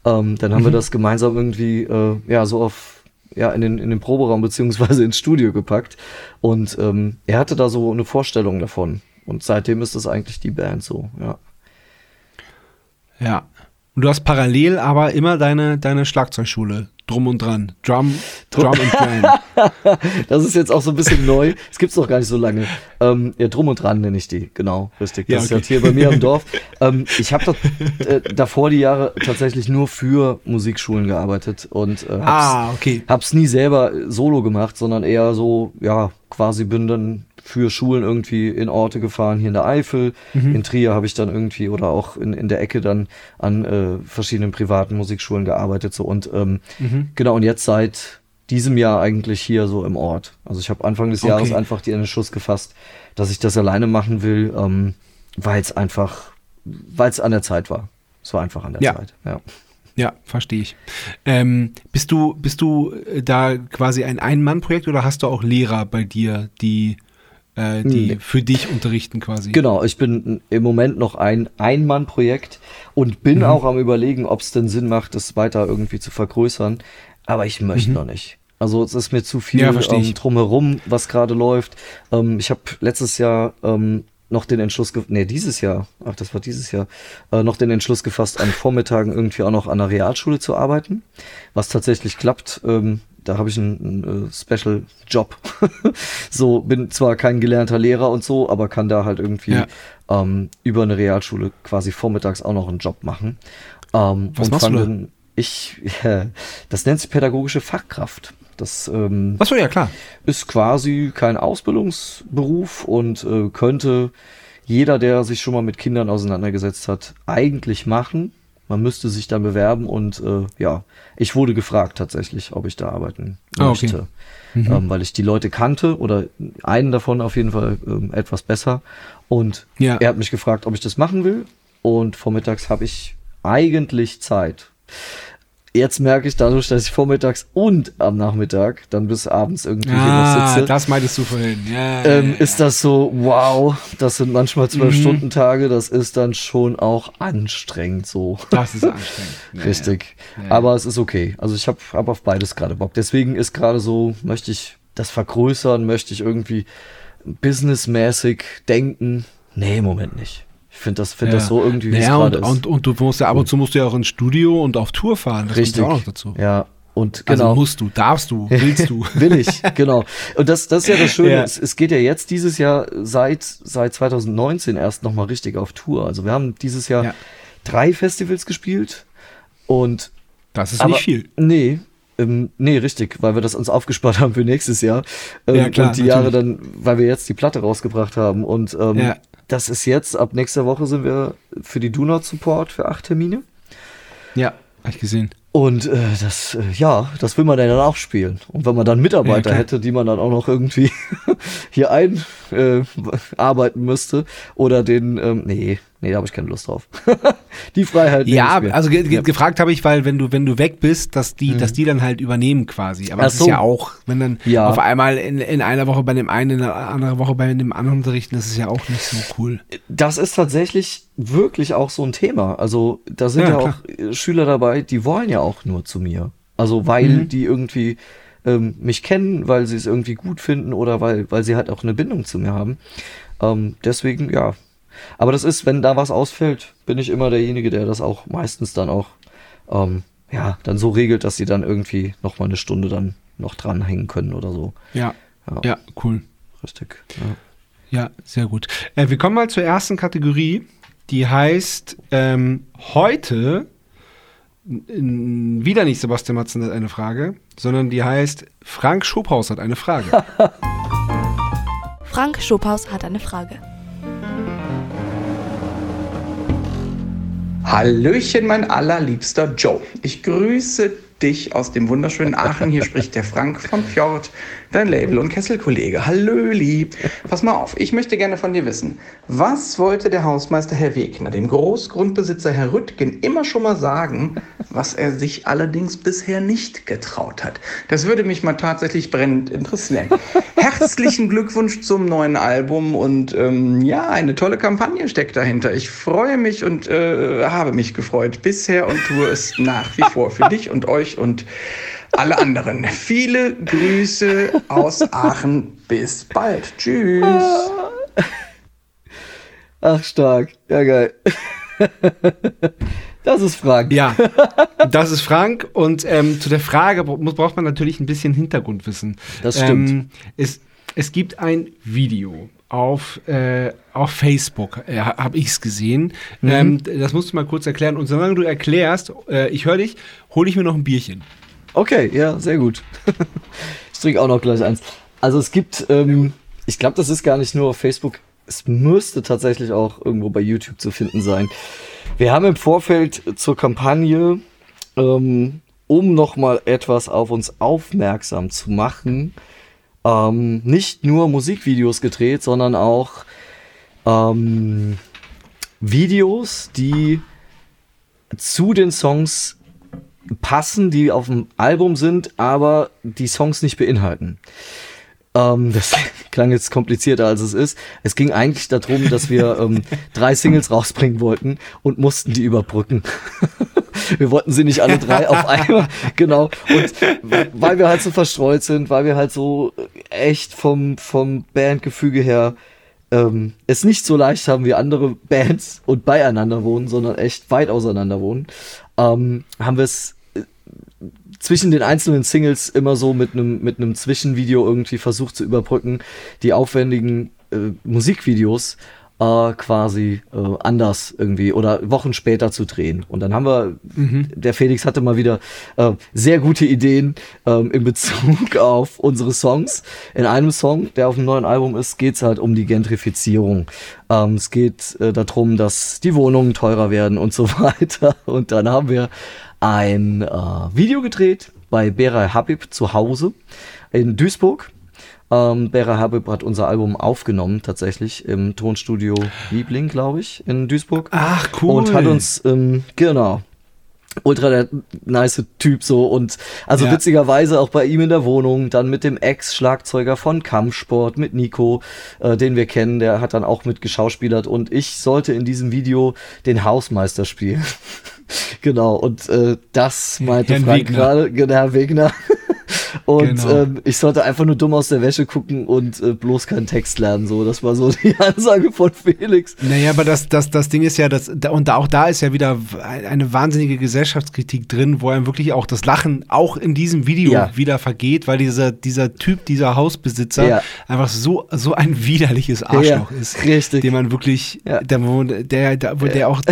Ähm, dann haben wir das gemeinsam irgendwie, äh, ja, so auf ja, in den, in den Proberaum beziehungsweise ins Studio gepackt. Und ähm, er hatte da so eine Vorstellung davon. Und seitdem ist das eigentlich die Band so, ja. Ja. Und du hast parallel aber immer deine, deine Schlagzeugschule drum und dran. Drum, Drum and Dran. Das ist jetzt auch so ein bisschen neu. Es gibt's noch gar nicht so lange. Ähm, ja, drum und dran nenne ich die, genau, richtig. Das Ja, ist okay. halt hier bei mir im Dorf. Ähm, ich habe äh, davor die Jahre tatsächlich nur für Musikschulen gearbeitet und äh, hab's, Ah, okay. hab's nie selber solo gemacht, sondern eher so, ja, quasi bin dann für Schulen irgendwie in Orte gefahren, hier in der Eifel, Mhm. in Trier habe ich dann irgendwie oder auch in, in der Ecke dann an äh, verschiedenen privaten Musikschulen gearbeitet so und ähm, Mhm. genau und jetzt seit diesem Jahr eigentlich hier so im Ort. Also ich habe Anfang des Okay. Jahres einfach die Entschluss gefasst, dass ich das alleine machen will, ähm, weil es einfach, weil es an der Zeit war. Es war einfach an der Ja. Zeit. Ja. Ja, verstehe ich. Ähm, bist du, bist du äh, da quasi ein Ein-Mann-Projekt oder hast du auch Lehrer bei dir, die, äh, die Nee. für dich unterrichten quasi? Genau, ich bin im Moment noch ein Ein-Mann-Projekt und bin Mhm. auch am überlegen, ob es denn Sinn macht, das weiter irgendwie zu vergrößern. Aber ich möchte noch nicht. Also es ist mir zu viel Mhm. Ja, ähm, drumherum, was gerade läuft. Ähm, ich habe letztes Jahr ähm, noch den Entschluss, nee, dieses Jahr, ach, das war dieses Jahr, äh, noch den Entschluss gefasst, an Vormittagen irgendwie auch noch an der Realschule zu arbeiten, was tatsächlich klappt. Ähm, da habe ich einen, einen äh, Special Job. so bin zwar kein gelernter Lehrer und so, aber kann da halt irgendwie Ja. ähm, über eine Realschule quasi vormittags auch noch einen Job machen. Ähm, Was und machst du da? Ich, das nennt sich pädagogische Fachkraft. Das ähm, Achso, ja, klar. ist quasi kein Ausbildungsberuf und äh, könnte jeder, der sich schon mal mit Kindern auseinandergesetzt hat, eigentlich machen. Man müsste sich dann bewerben und äh, ja, ich wurde gefragt tatsächlich, ob ich da arbeiten Ah, okay. möchte. Ähm, weil ich die Leute kannte oder einen davon auf jeden Fall ähm, etwas besser. Und Ja. er hat mich gefragt, ob ich das machen will. Und vormittags habe ich eigentlich Zeit. Jetzt merke ich dadurch, dass ich vormittags und am Nachmittag dann bis abends irgendwie Ah, sitze, das meintest du vorhin. Ja, ähm, ja, ja. ist das so, wow, das sind manchmal zwölf Mhm. Stunden Tage, das ist dann schon auch anstrengend so. das ist anstrengend. Ja, Richtig. Aber es ist okay. Also ich habe hab auf beides gerade Bock. Deswegen ist gerade so, möchte ich das vergrößern, möchte ich irgendwie businessmäßig denken. Nee, im Moment nicht. Ich finde das, find Ja. das so irgendwie, wie Naja, und, ist. und, und du musst ja ab und zu musst du ja auch ins Studio und auf Tour fahren. Das Richtig. kommt ja auch noch dazu. Ja, und genau. Also musst du, darfst du, willst du. Will ich, genau. Und das, das ist ja das Schöne. Ja. Es, es geht ja jetzt dieses Jahr seit, seit 2019 erst nochmal richtig auf Tour. Also wir haben dieses Jahr Ja. drei Festivals gespielt und Das ist aber, nicht viel. Nee. Ähm, nee, richtig, weil wir das uns aufgespart haben für nächstes Jahr. Ähm, Ja, klar, und die Jahre natürlich. dann, weil wir jetzt die Platte rausgebracht haben. Und ähm, Ja. Das ist jetzt, ab nächster Woche sind wir für die Do Not Support für acht Termine. Ja, hab ich gesehen. Und äh, das, äh, ja, das will man dann auch spielen. Und wenn man dann Ja, Mitarbeiter klar. hätte, die man dann auch noch irgendwie hier ein äh, arbeiten müsste oder den, ähm, nee, nee, da habe ich keine Lust drauf. die Freiheit. Ja, also ge ge gefragt habe ich, weil wenn du wenn du weg bist, dass die dass die dann halt übernehmen quasi. Aber Ach das ist so. ja auch, wenn dann Ja. auf einmal in, in einer Woche bei dem einen, in einer anderen Woche bei dem anderen unterrichten, das ist ja auch nicht so cool. Das ist tatsächlich wirklich auch so ein Thema. Also da sind Ja, ja, auch Schüler dabei, die wollen ja auch nur zu mir. Also weil Mhm. die irgendwie ähm, mich kennen, weil sie es irgendwie gut finden oder weil, weil sie halt auch eine Bindung zu mir haben. Ähm, deswegen, ja. Aber das ist, wenn da was ausfällt, bin ich immer derjenige, der das auch meistens dann auch, ähm, ja, dann so regelt, dass sie dann irgendwie noch mal eine Stunde dann noch dranhängen können oder so. Ja. Ja. Ja, cool. Richtig. Ja. Ja, sehr gut. Äh, wir kommen mal zur ersten Kategorie, die heißt ähm, heute wieder nicht Sebastian Matzen hat eine Frage, sondern die heißt Frank Schobhaus hat eine Frage. Frank Schophaus hat eine Frage. Hallöchen, mein allerliebster Joe. Ich grüße dich aus dem wunderschönen Aachen. Hier spricht der Frank von Fjord, dein Label- und Kesselkollege. Hallöli. Pass mal auf, ich möchte gerne von dir wissen, was wollte der Hausmeister Herr Wegner, dem Großgrundbesitzer Herr Rüttgen, immer schon mal sagen, was er sich allerdings bisher nicht getraut hat? Das würde mich mal tatsächlich brennend interessieren. Herzlichen Glückwunsch zum neuen Album und ähm, ja, eine tolle Kampagne steckt dahinter. Ich freue mich und äh, habe mich gefreut bisher und tue es nach wie vor für dich und euch und alle anderen. Viele Grüße aus Aachen. Bis bald. Tschüss. Ach, stark. Ja, geil. das ist Frank. ja, das ist Frank und ähm, zu der Frage braucht man natürlich ein bisschen Hintergrundwissen. Das stimmt. Ähm, es, es gibt ein Video auf, äh, auf Facebook, äh, habe ich es gesehen. Mhm. Ähm, das musst du mal kurz erklären. Und solange du erklärst, äh, ich höre dich, hole ich mir noch ein Bierchen. Okay, ja, sehr gut. ich trinke auch noch gleich eins. Also es gibt, ähm, ich glaube, das ist gar nicht nur auf Facebook, es müsste tatsächlich auch irgendwo bei YouTube zu finden sein. Wir haben im Vorfeld zur Kampagne, ähm, um nochmal etwas auf uns aufmerksam zu machen, ähm, nicht nur Musikvideos gedreht, sondern auch ähm, Videos, die zu den Songs passen, die auf dem Album sind, aber die Songs nicht beinhalten. Ähm, das klang jetzt komplizierter, als es ist. Es ging eigentlich darum, dass wir ähm, drei Singles rausbringen wollten und mussten die überbrücken. wir wollten sie nicht alle drei auf einmal, genau. Und weil wir halt so verstreut sind, weil wir halt so echt vom, vom Bandgefüge her ähm, es nicht so leicht haben wie andere Bands und beieinander wohnen, sondern echt weit auseinander wohnen, ähm, haben wir es äh, zwischen den einzelnen Singles immer so mit einem mit einem Zwischenvideo irgendwie versucht zu überbrücken, die aufwendigen äh, Musikvideos äh, quasi äh, anders irgendwie oder Wochen später zu drehen. Und dann haben wir, der Felix hatte mal wieder äh, sehr gute Ideen ähm, in Bezug auf unsere Songs. In einem Song, der auf dem neuen Album ist, geht es halt um die Gentrifizierung. Ähm, es geht äh, darum, dass die Wohnungen teurer werden und so weiter. Und dann haben wir ein äh, Video gedreht bei Beray Habib zu Hause in Duisburg. Ähm, Bera Habib hat unser Album aufgenommen, tatsächlich, im Tonstudio Liebling, glaube ich, in Duisburg. Ach, cool. Und hat uns, ähm, genau, ultra der nice Typ so und also Ja. witzigerweise auch bei ihm in der Wohnung, dann mit dem Ex-Schlagzeuger von Kampfsport, mit Nico, äh, den wir kennen, der hat dann auch mit geschauspielert und ich sollte in diesem Video den Hausmeister spielen. genau, und äh, das meinte Herrn Frank Wegner. gerade, genau, Herr Wegner. Und Genau. ähm, ich sollte einfach nur dumm aus der Wäsche gucken und äh, bloß keinen Text lernen. So, das war so die Ansage von Felix. Naja, aber das, das, das Ding ist ja, dass, da- und auch da ist ja wieder eine wahnsinnige Gesellschaftskritik drin, wo einem wirklich auch das Lachen auch in diesem Video Ja. wieder vergeht, weil dieser, dieser Typ, dieser Hausbesitzer Ja. einfach so, so ein widerliches Arschloch Ja, ist. richtig. Den man wirklich, der, der, der, der auch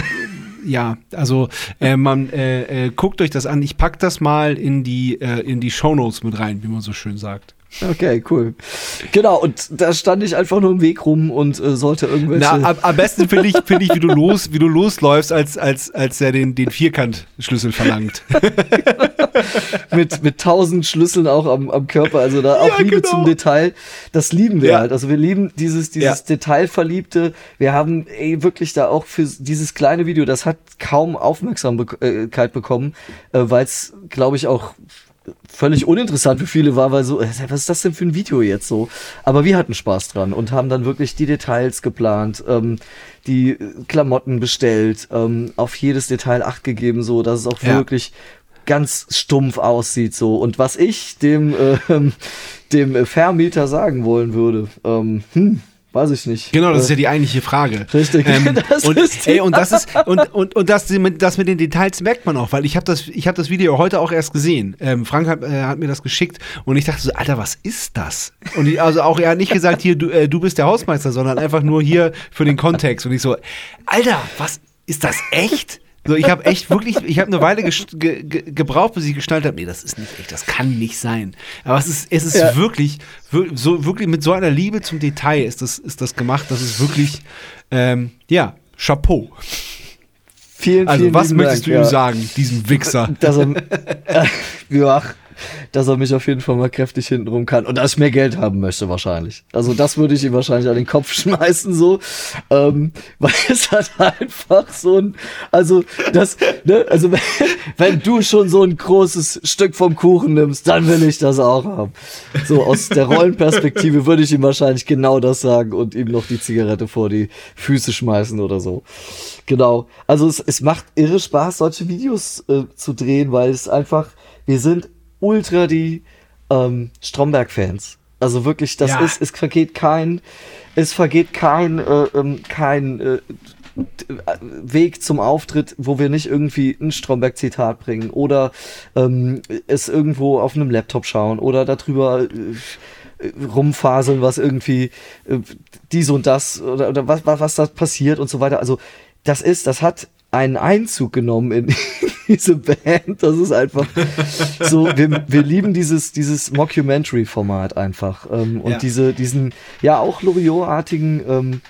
ja, also äh, man äh, äh, guckt euch das an. Ich pack das mal in die äh, in die Shownotes mit rein, wie man so schön sagt. Okay, cool. Genau, und da stand ich einfach nur im Weg rum und äh, sollte irgendwelche. Na, am, am besten finde ich, finde ich, wie du los, wie du losläufst, als, als, als er den, den Vierkantschlüssel verlangt. mit, mit tausend Schlüsseln auch am, am Körper, also da auch Ja, Liebe genau. zum Detail. Das lieben wir Ja. halt. Also wir lieben dieses, dieses Ja. Detailverliebte. Wir haben ey, wirklich da auch für dieses kleine Video, das hat kaum Aufmerksamkeit bekommen, äh, weil es, glaube ich, auch völlig uninteressant für viele war, weil so, äh, was ist das denn für ein Video jetzt so? Aber wir hatten Spaß dran und haben dann wirklich die Details geplant, ähm, die äh, Klamotten bestellt, ähm, auf jedes Detail acht gegeben, so dass es auch Ja. wirklich ganz stumpf aussieht so. Und was ich dem, ähm, dem äh, Vermieter sagen wollen würde, ähm, hm, weiß ich nicht. Genau, das ist Äh, ja die eigentliche Frage. Richtig, das und, ist ey, und das ist und und und das, mit- das mit den Details merkt man auch, weil ich habe das ich habe das Video heute auch erst gesehen. Ähm, Frank hat, äh, hat mir das geschickt und ich dachte so, Alter, was ist das? Und ich, also auch er hat nicht gesagt, hier du äh, du bist der Hausmeister, sondern einfach nur hier für den Kontext und ich so, Alter, was ist das echt? So, ich habe echt wirklich, ich habe eine Weile ge ge gebraucht, bis ich gestaltet habe, nee, das ist nicht echt, das kann nicht sein. Aber es ist, es ist Ja. wirklich, wir- so wirklich mit so einer Liebe zum Detail ist das, ist das gemacht. Das ist wirklich, ähm, ja, Chapeau. vielen, Also, vielen was möchtest Dank, du ihm ja. sagen, diesem Wichser? dass er, ja, dass er mich auf jeden Fall mal kräftig hintenrum kann und dass ich mehr Geld haben möchte wahrscheinlich. Also das würde ich ihm wahrscheinlich an den Kopf schmeißen so, ähm, weil es hat einfach so ein, also das, ne, also wenn, du schon so ein großes Stück vom Kuchen nimmst, dann will ich das auch haben. So aus der Rollenperspektive würde ich ihm wahrscheinlich genau das sagen und ihm noch die Zigarette vor die Füße schmeißen oder so. Genau. Also es, es macht irre Spaß, solche Videos äh, zu drehen, weil es einfach, wir sind ultra die ähm, Stromberg-Fans. Also wirklich, das Ja. ist, es vergeht kein, es vergeht kein, äh, ähm, kein äh, äh, Weg zum Auftritt, wo wir nicht irgendwie ein Stromberg-Zitat bringen oder ähm, es irgendwo auf einem Laptop schauen oder darüber äh, rumfaseln, was irgendwie äh, dies und das oder, oder was, was, was da passiert und so weiter. Also das ist, das hat einen Einzug genommen in diese Band. Das ist einfach so, wir, wir lieben dieses, dieses Mockumentary-Format einfach. Ähm, und Ja. diese, diesen, ja, auch Loriot-artigen, ähm,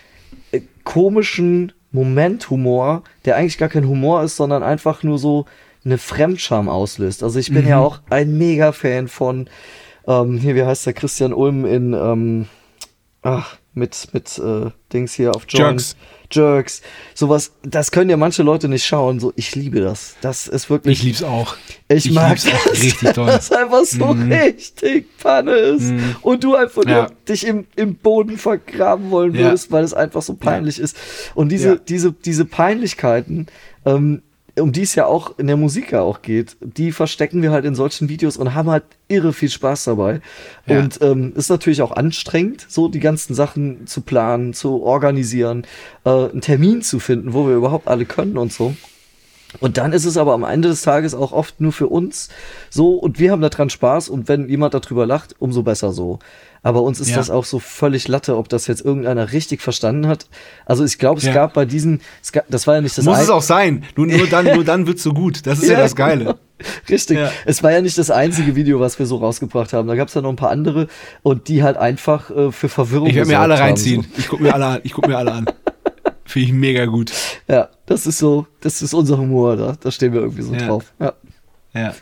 äh, komischen Momenthumor, der eigentlich gar kein Humor ist, sondern einfach nur so eine Fremdscham auslöst. Also ich bin ja auch ein Mega-Fan von, ähm, hier, wie heißt der Christian Ulm in, ähm, ach, mit, mit äh, Dings hier auf Joint. Jerks. Jerks. Sowas, das können ja manche Leute nicht schauen. So, ich liebe das. Das ist wirklich. Ich lieb's auch. Ich, ich mag lieb's auch das, richtig doll. dass einfach so richtig Panne ist und du einfach nur Ja. dich im, im Boden vergraben wollen Ja. würdest, weil es einfach so peinlich ist. Und diese, Ja. diese, diese Peinlichkeiten, ähm, um die es ja auch in der Musik ja auch geht, die verstecken wir halt in solchen Videos und haben halt irre viel Spaß dabei. Ja. Und ähm, ist natürlich auch anstrengend, so die ganzen Sachen zu planen, zu organisieren, äh, einen Termin zu finden, wo wir überhaupt alle können und so. Und dann ist es aber am Ende des Tages auch oft nur für uns so und wir haben daran Spaß und wenn jemand darüber lacht, umso besser so. Aber uns ist Ja. das auch so völlig Latte, ob das jetzt irgendeiner richtig verstanden hat. Also ich glaube, es Ja. gab bei diesen, es gab, das war ja nicht das Muss ein- es auch sein. Nur, nur dann, nur dann wird's so gut. Das ist ja, das Geile. genau. Richtig. Ja. Es war ja nicht das einzige Video, was wir so rausgebracht haben. Da gab es ja noch ein paar andere und die halt einfach äh, für Verwirrung Ich werde mir alle reinziehen. Ich guck mir alle an. Ich guck mir alle an. Finde ich mega gut. So. Ja, das ist so, das ist unser Humor da. Da stehen wir irgendwie so Ja. drauf. Ja. Ja.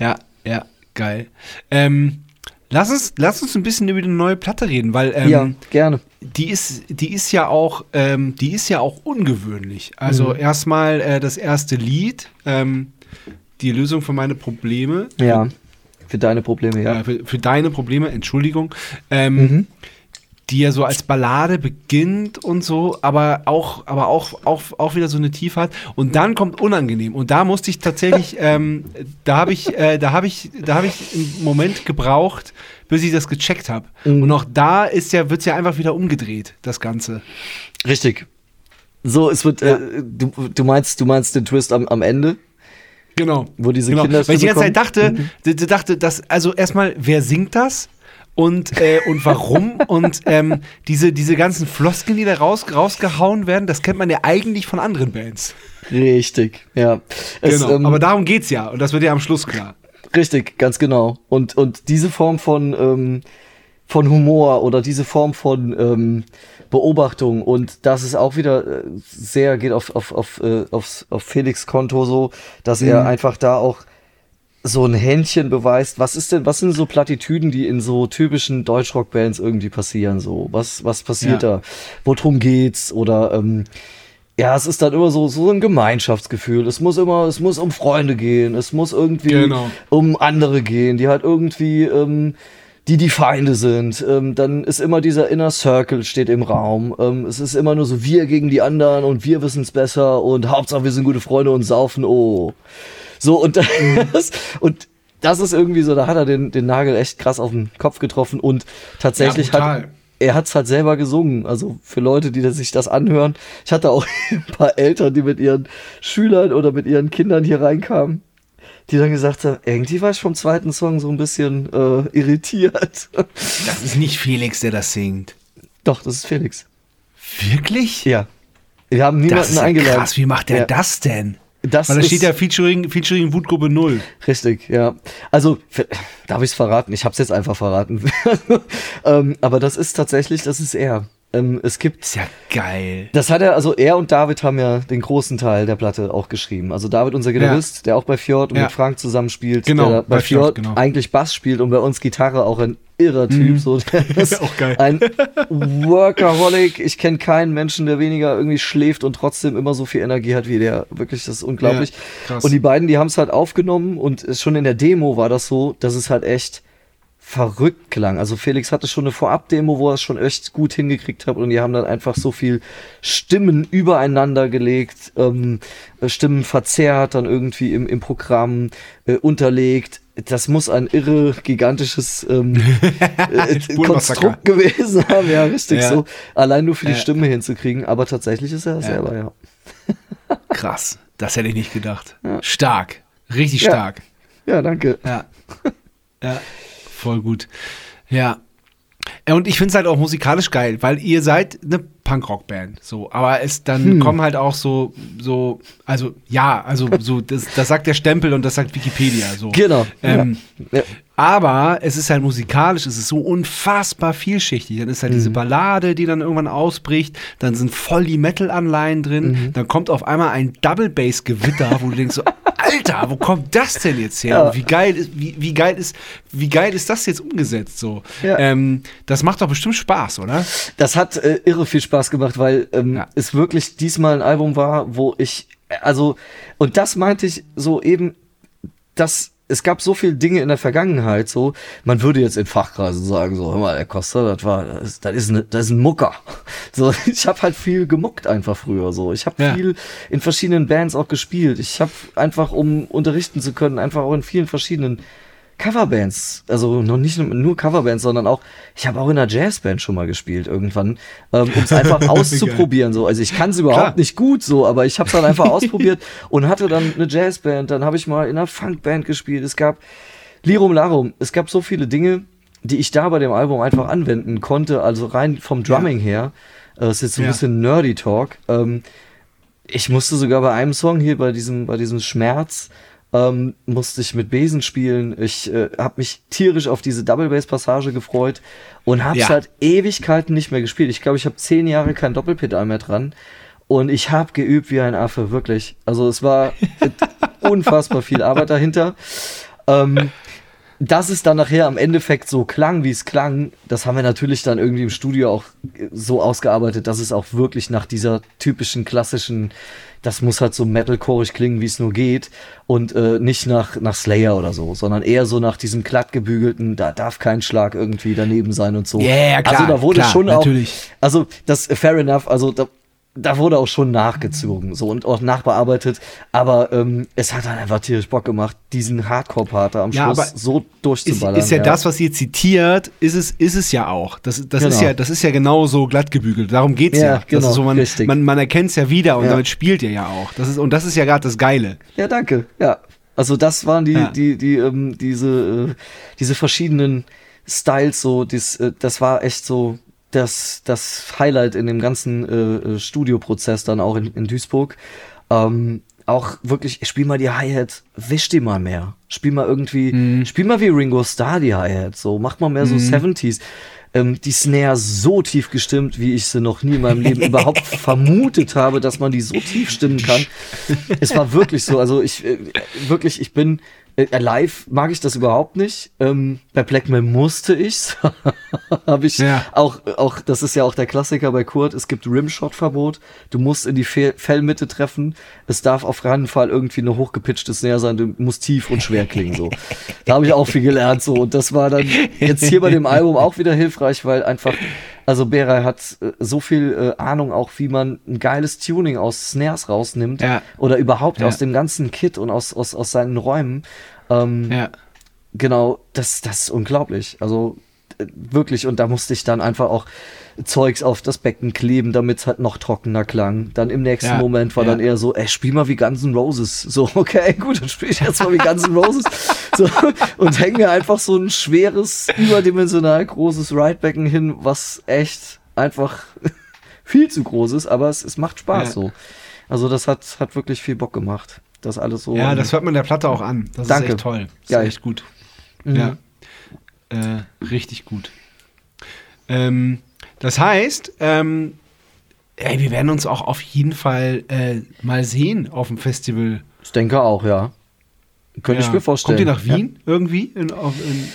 Ja, ja, geil. Ähm, lass, uns, lass uns ein bisschen über die neue Platte reden, weil ähm, ja, gerne. die, ist, die ist ja auch, ähm, die ist ja auch ungewöhnlich. Also Mhm. erstmal äh, das erste Lied, ähm, die Lösung für meine Probleme. Ja. Für deine Probleme, ja. Äh, für, für deine Probleme, Entschuldigung. Ähm, Mhm. Die ja so als Ballade beginnt und so, aber auch, aber auch, auch, auch wieder so eine Tiefe hat. Und dann kommt unangenehm. Und da musste ich tatsächlich, ähm, da habe ich, äh, da habe ich, da habe ich einen Moment gebraucht, bis ich das gecheckt habe. Mhm. Und auch da ist ja, wird's ja einfach wieder umgedreht, das Ganze. Richtig. So, es wird, äh, du, du meinst, du meinst den Twist am, am Ende? Genau. Wo diese genau. Kinderstimme Weil ich die ganze Zeit dachte, d- dachte, dass, also erstmal, wer singt das? Und, äh, und warum und ähm, diese, diese ganzen Floskeln, die da raus, rausgehauen werden, das kennt man ja eigentlich von anderen Bands. Richtig, ja. Es, genau. ähm, Aber darum geht's ja und das wird ja am Schluss klar. Richtig, ganz genau. Und, und diese Form von, ähm, von Humor oder diese Form von ähm, Beobachtung und das ist auch wieder äh, sehr, geht auf, auf, auf, äh, auf, auf Felix Konto so, dass er Mhm. einfach da auch so ein Händchen beweist. Was ist denn, was sind so Plattitüden, die in so typischen Deutschrock-Bands irgendwie passieren? So, was, was passiert Ja. da? Worum geht's? Oder ähm, ja, es ist dann immer so, so ein Gemeinschaftsgefühl. Es muss immer, es muss um Freunde gehen. Es muss irgendwie Genau. um andere gehen, die halt irgendwie, ähm, die die Feinde sind. Ähm, dann ist immer dieser Inner Circle steht im Raum. Ähm, es ist immer nur so wir gegen die anderen und wir wissen es besser und Hauptsache wir sind gute Freunde und saufen. Oh, so und das und das ist irgendwie so. Da hat er den den Nagel echt krass auf den Kopf getroffen und tatsächlich Ja, hat er hat's halt selber gesungen. Also für Leute, die sich das anhören. Ich hatte auch ein paar Eltern, die mit ihren Schülern oder mit ihren Kindern hier reinkamen, die dann gesagt haben, irgendwie war ich vom zweiten Song so ein bisschen äh, irritiert. Das ist nicht Felix, der das singt. Doch, das ist Felix. Wirklich? Ja. Wir haben niemanden Das ist ja eingeladen. krass, wie macht der Ja. das denn? Das Weil da ist steht ja Featuring, Featuring Wutgruppe 0. Richtig, ja. Also, darf ich es verraten? Ich habe es jetzt einfach verraten. ähm, aber das ist tatsächlich, das ist er. Ähm, es gibt Ist ja geil. Das hat er, also er und David haben ja den großen Teil der Platte auch geschrieben. Also David, unser Gitarrist, der auch bei Fjord und Ja. mit Frank zusammenspielt, Genau, der bei bei Fjord, Fjord genau. eigentlich Bass spielt und bei uns Gitarre auch ein irrer Typ. So, der ist Auch geil. Ein Workaholic. Ich kenne keinen Menschen, der weniger irgendwie schläft und trotzdem immer so viel Energie hat wie der. Wirklich, das ist unglaublich. Ja, und die beiden, die haben es halt aufgenommen und schon in der Demo war das so, dass es halt echt verrückt klang. Also Felix hatte schon eine Vorab-Demo, wo er es schon echt gut hingekriegt hat und die haben dann einfach so viel Stimmen übereinander gelegt, ähm, äh, Stimmen verzerrt, dann irgendwie im, im Programm äh, unterlegt. Das muss ein irre, gigantisches ähm, äh. Konstrukt gewesen haben, ja, richtig Ja. so. Allein nur für die Ja. Stimme hinzukriegen, aber tatsächlich ist er das Ja. selber, ja. Krass. Das hätte ich nicht gedacht. Stark. Richtig Ja. stark. Ja, danke. Ja. Ja. Voll gut. Ja. Ja, Und ich finde es halt auch musikalisch geil, weil ihr seid eine Punkrock-Band, so. Aber es dann Hm. kommen halt auch so, so, also ja, also so, das, das sagt der Stempel und das sagt Wikipedia, so. Genau. Ähm, Ja. Aber es ist halt musikalisch, es ist so unfassbar vielschichtig. Dann ist halt Mhm. diese Ballade, die dann irgendwann ausbricht, dann sind voll die Metal-Anleihen drin, Mhm. dann kommt auf einmal ein Double-Bass-Gewitter, wo du denkst so, Alter, wo kommt das denn jetzt her? Ja. Wie geil ist, wie, wie geil ist, wie geil ist das jetzt umgesetzt so? Ja. Ähm, das macht doch bestimmt Spaß, oder? Das hat äh, irre viel Spaß gemacht, weil ähm, Ja. es wirklich diesmal ein Album war, wo ich, also, und das meinte ich so eben, dass es gab so viele Dinge in der Vergangenheit, so, man würde jetzt in Fachkreisen sagen, so, hör mal, der Costa, das war, das ist, das ist, ne, das ist ein Mucker. So, ich habe halt viel gemuckt einfach früher, so. Ich habe Ja. viel in verschiedenen Bands auch gespielt. Ich habe einfach, um unterrichten zu können, einfach auch in vielen verschiedenen Coverbands, also noch nicht nur- Coverbands, sondern auch, ich habe auch in einer Jazzband schon mal gespielt irgendwann, ähm, um es einfach auszuprobieren. So. Also ich kann es überhaupt Klar. nicht gut so, aber ich habe es dann einfach ausprobiert und hatte dann eine Jazzband, dann habe ich mal in einer Funkband gespielt. Es gab Lirum Larum, es gab so viele Dinge, die ich da bei dem Album einfach anwenden konnte, also rein vom Drumming her. Äh, ist jetzt so ein Ja. bisschen Nerdy Talk. Ähm, ich musste sogar bei einem Song hier, bei diesem, bei diesem Schmerz, ähm, musste ich mit Besen spielen. Ich äh, habe mich tierisch auf diese Double Bass Passage gefreut und habe es Ja. halt Ewigkeiten nicht mehr gespielt. Ich glaube, ich habe zehn Jahre kein Doppelpedal mehr dran und ich habe geübt wie ein Affe, wirklich. Also es war unfassbar viel Arbeit dahinter. Ähm, dass es dann nachher am Endeffekt so klang, wie es klang, das haben wir natürlich dann irgendwie im Studio auch so ausgearbeitet, dass es auch wirklich nach dieser typischen klassischen, das muss halt so metalcoreig klingen, wie es nur geht und äh, nicht nach, nach Slayer oder so, sondern eher so nach diesem glattgebügelten, da darf kein Schlag irgendwie daneben sein und so. Ja, ja, klar, Also da wurde klar, schon natürlich. auch, also das fair enough, also da, da wurde auch schon nachgezogen so und auch nachbearbeitet, aber ähm, es hat dann einfach tierisch Bock gemacht, diesen Hardcore-Part da am Ja, Schluss so Ist, durchzuballern. ist ja, das, was ihr zitiert, ist es, ist es ja auch. Das, das, ist, Genau. ja, das ist ja genauso glatt gebügelt. Darum geht's ja. Ja, genau, ist so, man richtig. man, man erkennt es ja wieder und Ja. damit spielt ihr ja auch. Das ist, und das ist ja gerade das Geile. Ja, danke. Ja. Also das waren die, Ja. die, die, ähm, diese, äh, diese verschiedenen Styles, so, dies, äh, das war echt so das, das Highlight in dem ganzen äh, äh, Studioprozess dann auch in, in Duisburg. Ähm, auch wirklich, spiel mal die Hi-Hat, wisch die mal mehr. Spiel mal irgendwie, Mhm. spiel mal wie Ringo Starr die Hi-Hat, so, mach mal mehr so 70s. Ähm, die Snare so tief gestimmt, wie ich sie noch nie in meinem Leben überhaupt vermutet habe, dass man die so tief stimmen kann. Es war wirklich so, also ich, äh, wirklich, ich bin, äh, live mag ich das überhaupt nicht. Ähm, bei Blackmail musste ich's. Habe ich Ja. auch, auch, das ist ja auch der Klassiker bei Kurt, es gibt Rimshot-Verbot. Du musst in die Fe Fellmitte treffen. Es darf auf keinen Fall irgendwie eine hochgepitchte Snare sein. Du musst tief und schwer klingen, so. Da habe ich auch viel gelernt, so. Und das war dann jetzt hier bei dem Album auch wieder hilfreich, weil einfach, also Beray hat äh, so viel äh, Ahnung auch, wie man ein geiles Tuning aus Snares rausnimmt. Ja. Oder überhaupt Ja. aus dem ganzen Kit und aus, aus, aus seinen Räumen. Ähm, Ja. Genau, das, das ist unglaublich. Also äh, wirklich, und da musste ich dann einfach auch Zeugs auf das Becken kleben, damit es halt noch trockener klang. Dann im nächsten Ja, Moment war ja. dann eher so, ey, spiel mal wie Guns N' Roses. So, okay, gut, dann spiel ich jetzt mal wie Guns N' Roses. So, und hänge mir einfach so ein schweres, überdimensional großes Ridebecken hin, was echt einfach viel zu groß ist, aber es, es macht Spaß Ja. so. Also das hat, hat wirklich viel Bock gemacht. Das alles so. Ja, das hört man der Platte auch an. Das Danke. ist echt toll. Das Geil. ist echt gut. Mhm. Ja. Äh, richtig gut. Ähm, das heißt, ähm, ey, wir werden uns auch auf jeden Fall äh, mal sehen auf dem Festival. Ich denke auch, ja. Könnte ich Ja. mir vorstellen. Kommt ihr nach Wien irgendwie? In, auf, in,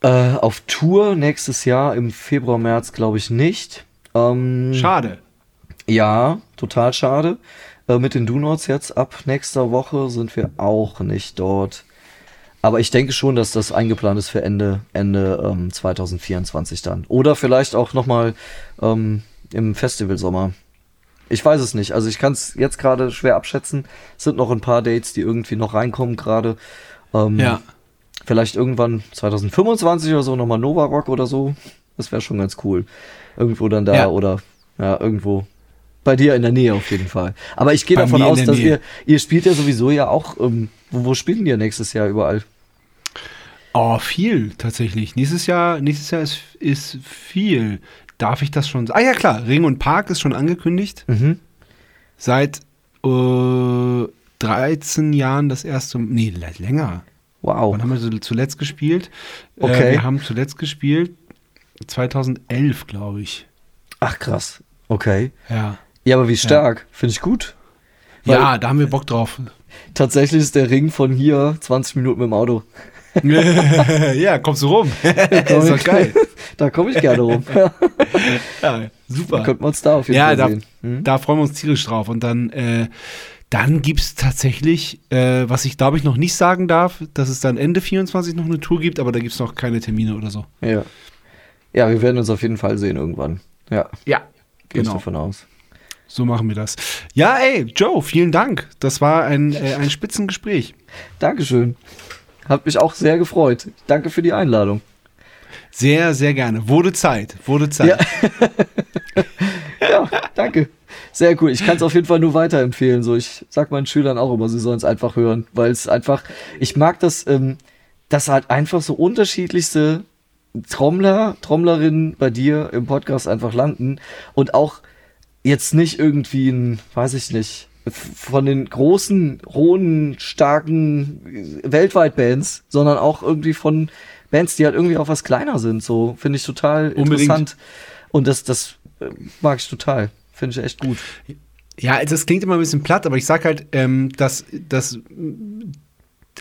Äh, auf Tour nächstes Jahr im Februar, März glaube ich nicht. Ähm, schade. ja, total schade. Äh, mit den Do-Nots jetzt ab nächster Woche sind wir auch nicht dort. Aber ich denke schon, dass das eingeplant ist für Ende, Ende ähm, 2024 dann. Oder vielleicht auch nochmal ähm, im Festivalsommer. Ich weiß es nicht. Also ich kann es jetzt gerade schwer abschätzen. Es sind noch ein paar Dates, die irgendwie noch reinkommen gerade. Ähm, Ja. Vielleicht irgendwann 2025 oder so nochmal Nova Rock oder so. Das wäre schon ganz cool. Irgendwo dann da Ja. oder ja, irgendwo. Bei dir in der Nähe auf jeden Fall. Aber ich gehe davon aus, dass ihr, ihr spielt ja sowieso ja auch, ähm, wo, wo spielen die ja nächstes Jahr überall? Oh, viel tatsächlich. Nächstes Jahr, nächstes Jahr ist, ist viel. Darf ich das schon sagen? Ah ja, klar. Ring und Park ist schon angekündigt. Mhm. Seit äh, 13 Jahren das erste Nee, länger. Wow. Wann haben wir so zuletzt gespielt? Okay. Äh, wir haben zuletzt gespielt 2011, glaube ich. Ach krass. Okay. Ja. Ja, aber wie stark. Finde ich gut. Weil- ja, da haben wir Bock drauf. Tatsächlich ist der Ring von hier 20 Minuten mit dem Auto. ja, kommst du rum. ist doch geil. da komme ich gerne rum. Ja, super. Könnten wir uns da auf jeden Ja, Fall da, sehen. Mhm. da freuen wir uns tierisch drauf. Und dann, äh, dann gibt es tatsächlich, äh, was ich glaube ich noch nicht sagen darf, dass es dann Ende 24 noch eine Tour gibt, aber da gibt es noch keine Termine oder so. Ja. Ja, wir werden uns auf jeden Fall sehen irgendwann. Ja, Ja, ich genau. davon aus. So machen wir das. Ja, ey, Joe, vielen Dank. Das war ein, äh, ein Spitzengespräch. Dankeschön. Hat mich auch sehr gefreut. Danke für die Einladung. Sehr, sehr gerne. Wurde Zeit. Wurde Zeit. Ja. Ja, danke. Sehr cool. Ich kann es auf jeden Fall nur weiterempfehlen. So, ich sag meinen Schülern auch immer, sie sollen es einfach hören, weil es einfach, ich mag das, ähm, dass halt einfach so unterschiedlichste Trommler, Trommlerinnen bei dir im Podcast einfach landen und auch jetzt nicht irgendwie ein, weiß ich nicht, von den großen, hohen, starken äh, Weltweit-Bands, sondern auch irgendwie von Bands, die halt irgendwie auch was kleiner sind. So finde ich total Unbedingt. interessant. Und das, das äh, mag ich total. Finde ich echt gut. Ja, das klingt immer ein bisschen platt, aber ich sag halt, ähm, dass, dass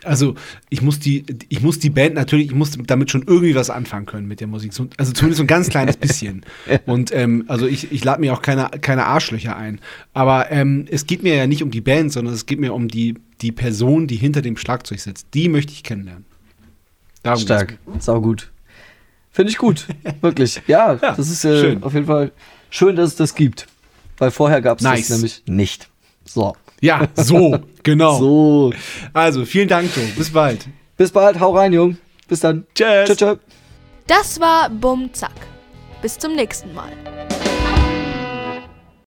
also ich muss die, ich muss die Band natürlich, ich muss damit schon irgendwie was anfangen können mit der Musik. So, also zumindest ein ganz kleines bisschen. Und ähm, also ich, ich lade mir auch keine, keine Arschlöcher ein. Aber ähm, es geht mir ja nicht um die Band, sondern es geht mir um die, die Person, die hinter dem Schlagzeug sitzt. Die möchte ich kennenlernen. Darum Stark. Sau gut. Finde ich gut. Wirklich. Ja, Ja, das ist äh, auf jeden Fall schön, dass es das gibt. Weil vorher gab es Nice. das nämlich nicht. So. Ja, so, genau. So. Also, vielen Dank, Joe. Bis bald. Bis bald. Hau rein, Jung. Bis dann. Tschüss. Tschö, tschö. Das war Bumm Zack. Bis zum nächsten Mal.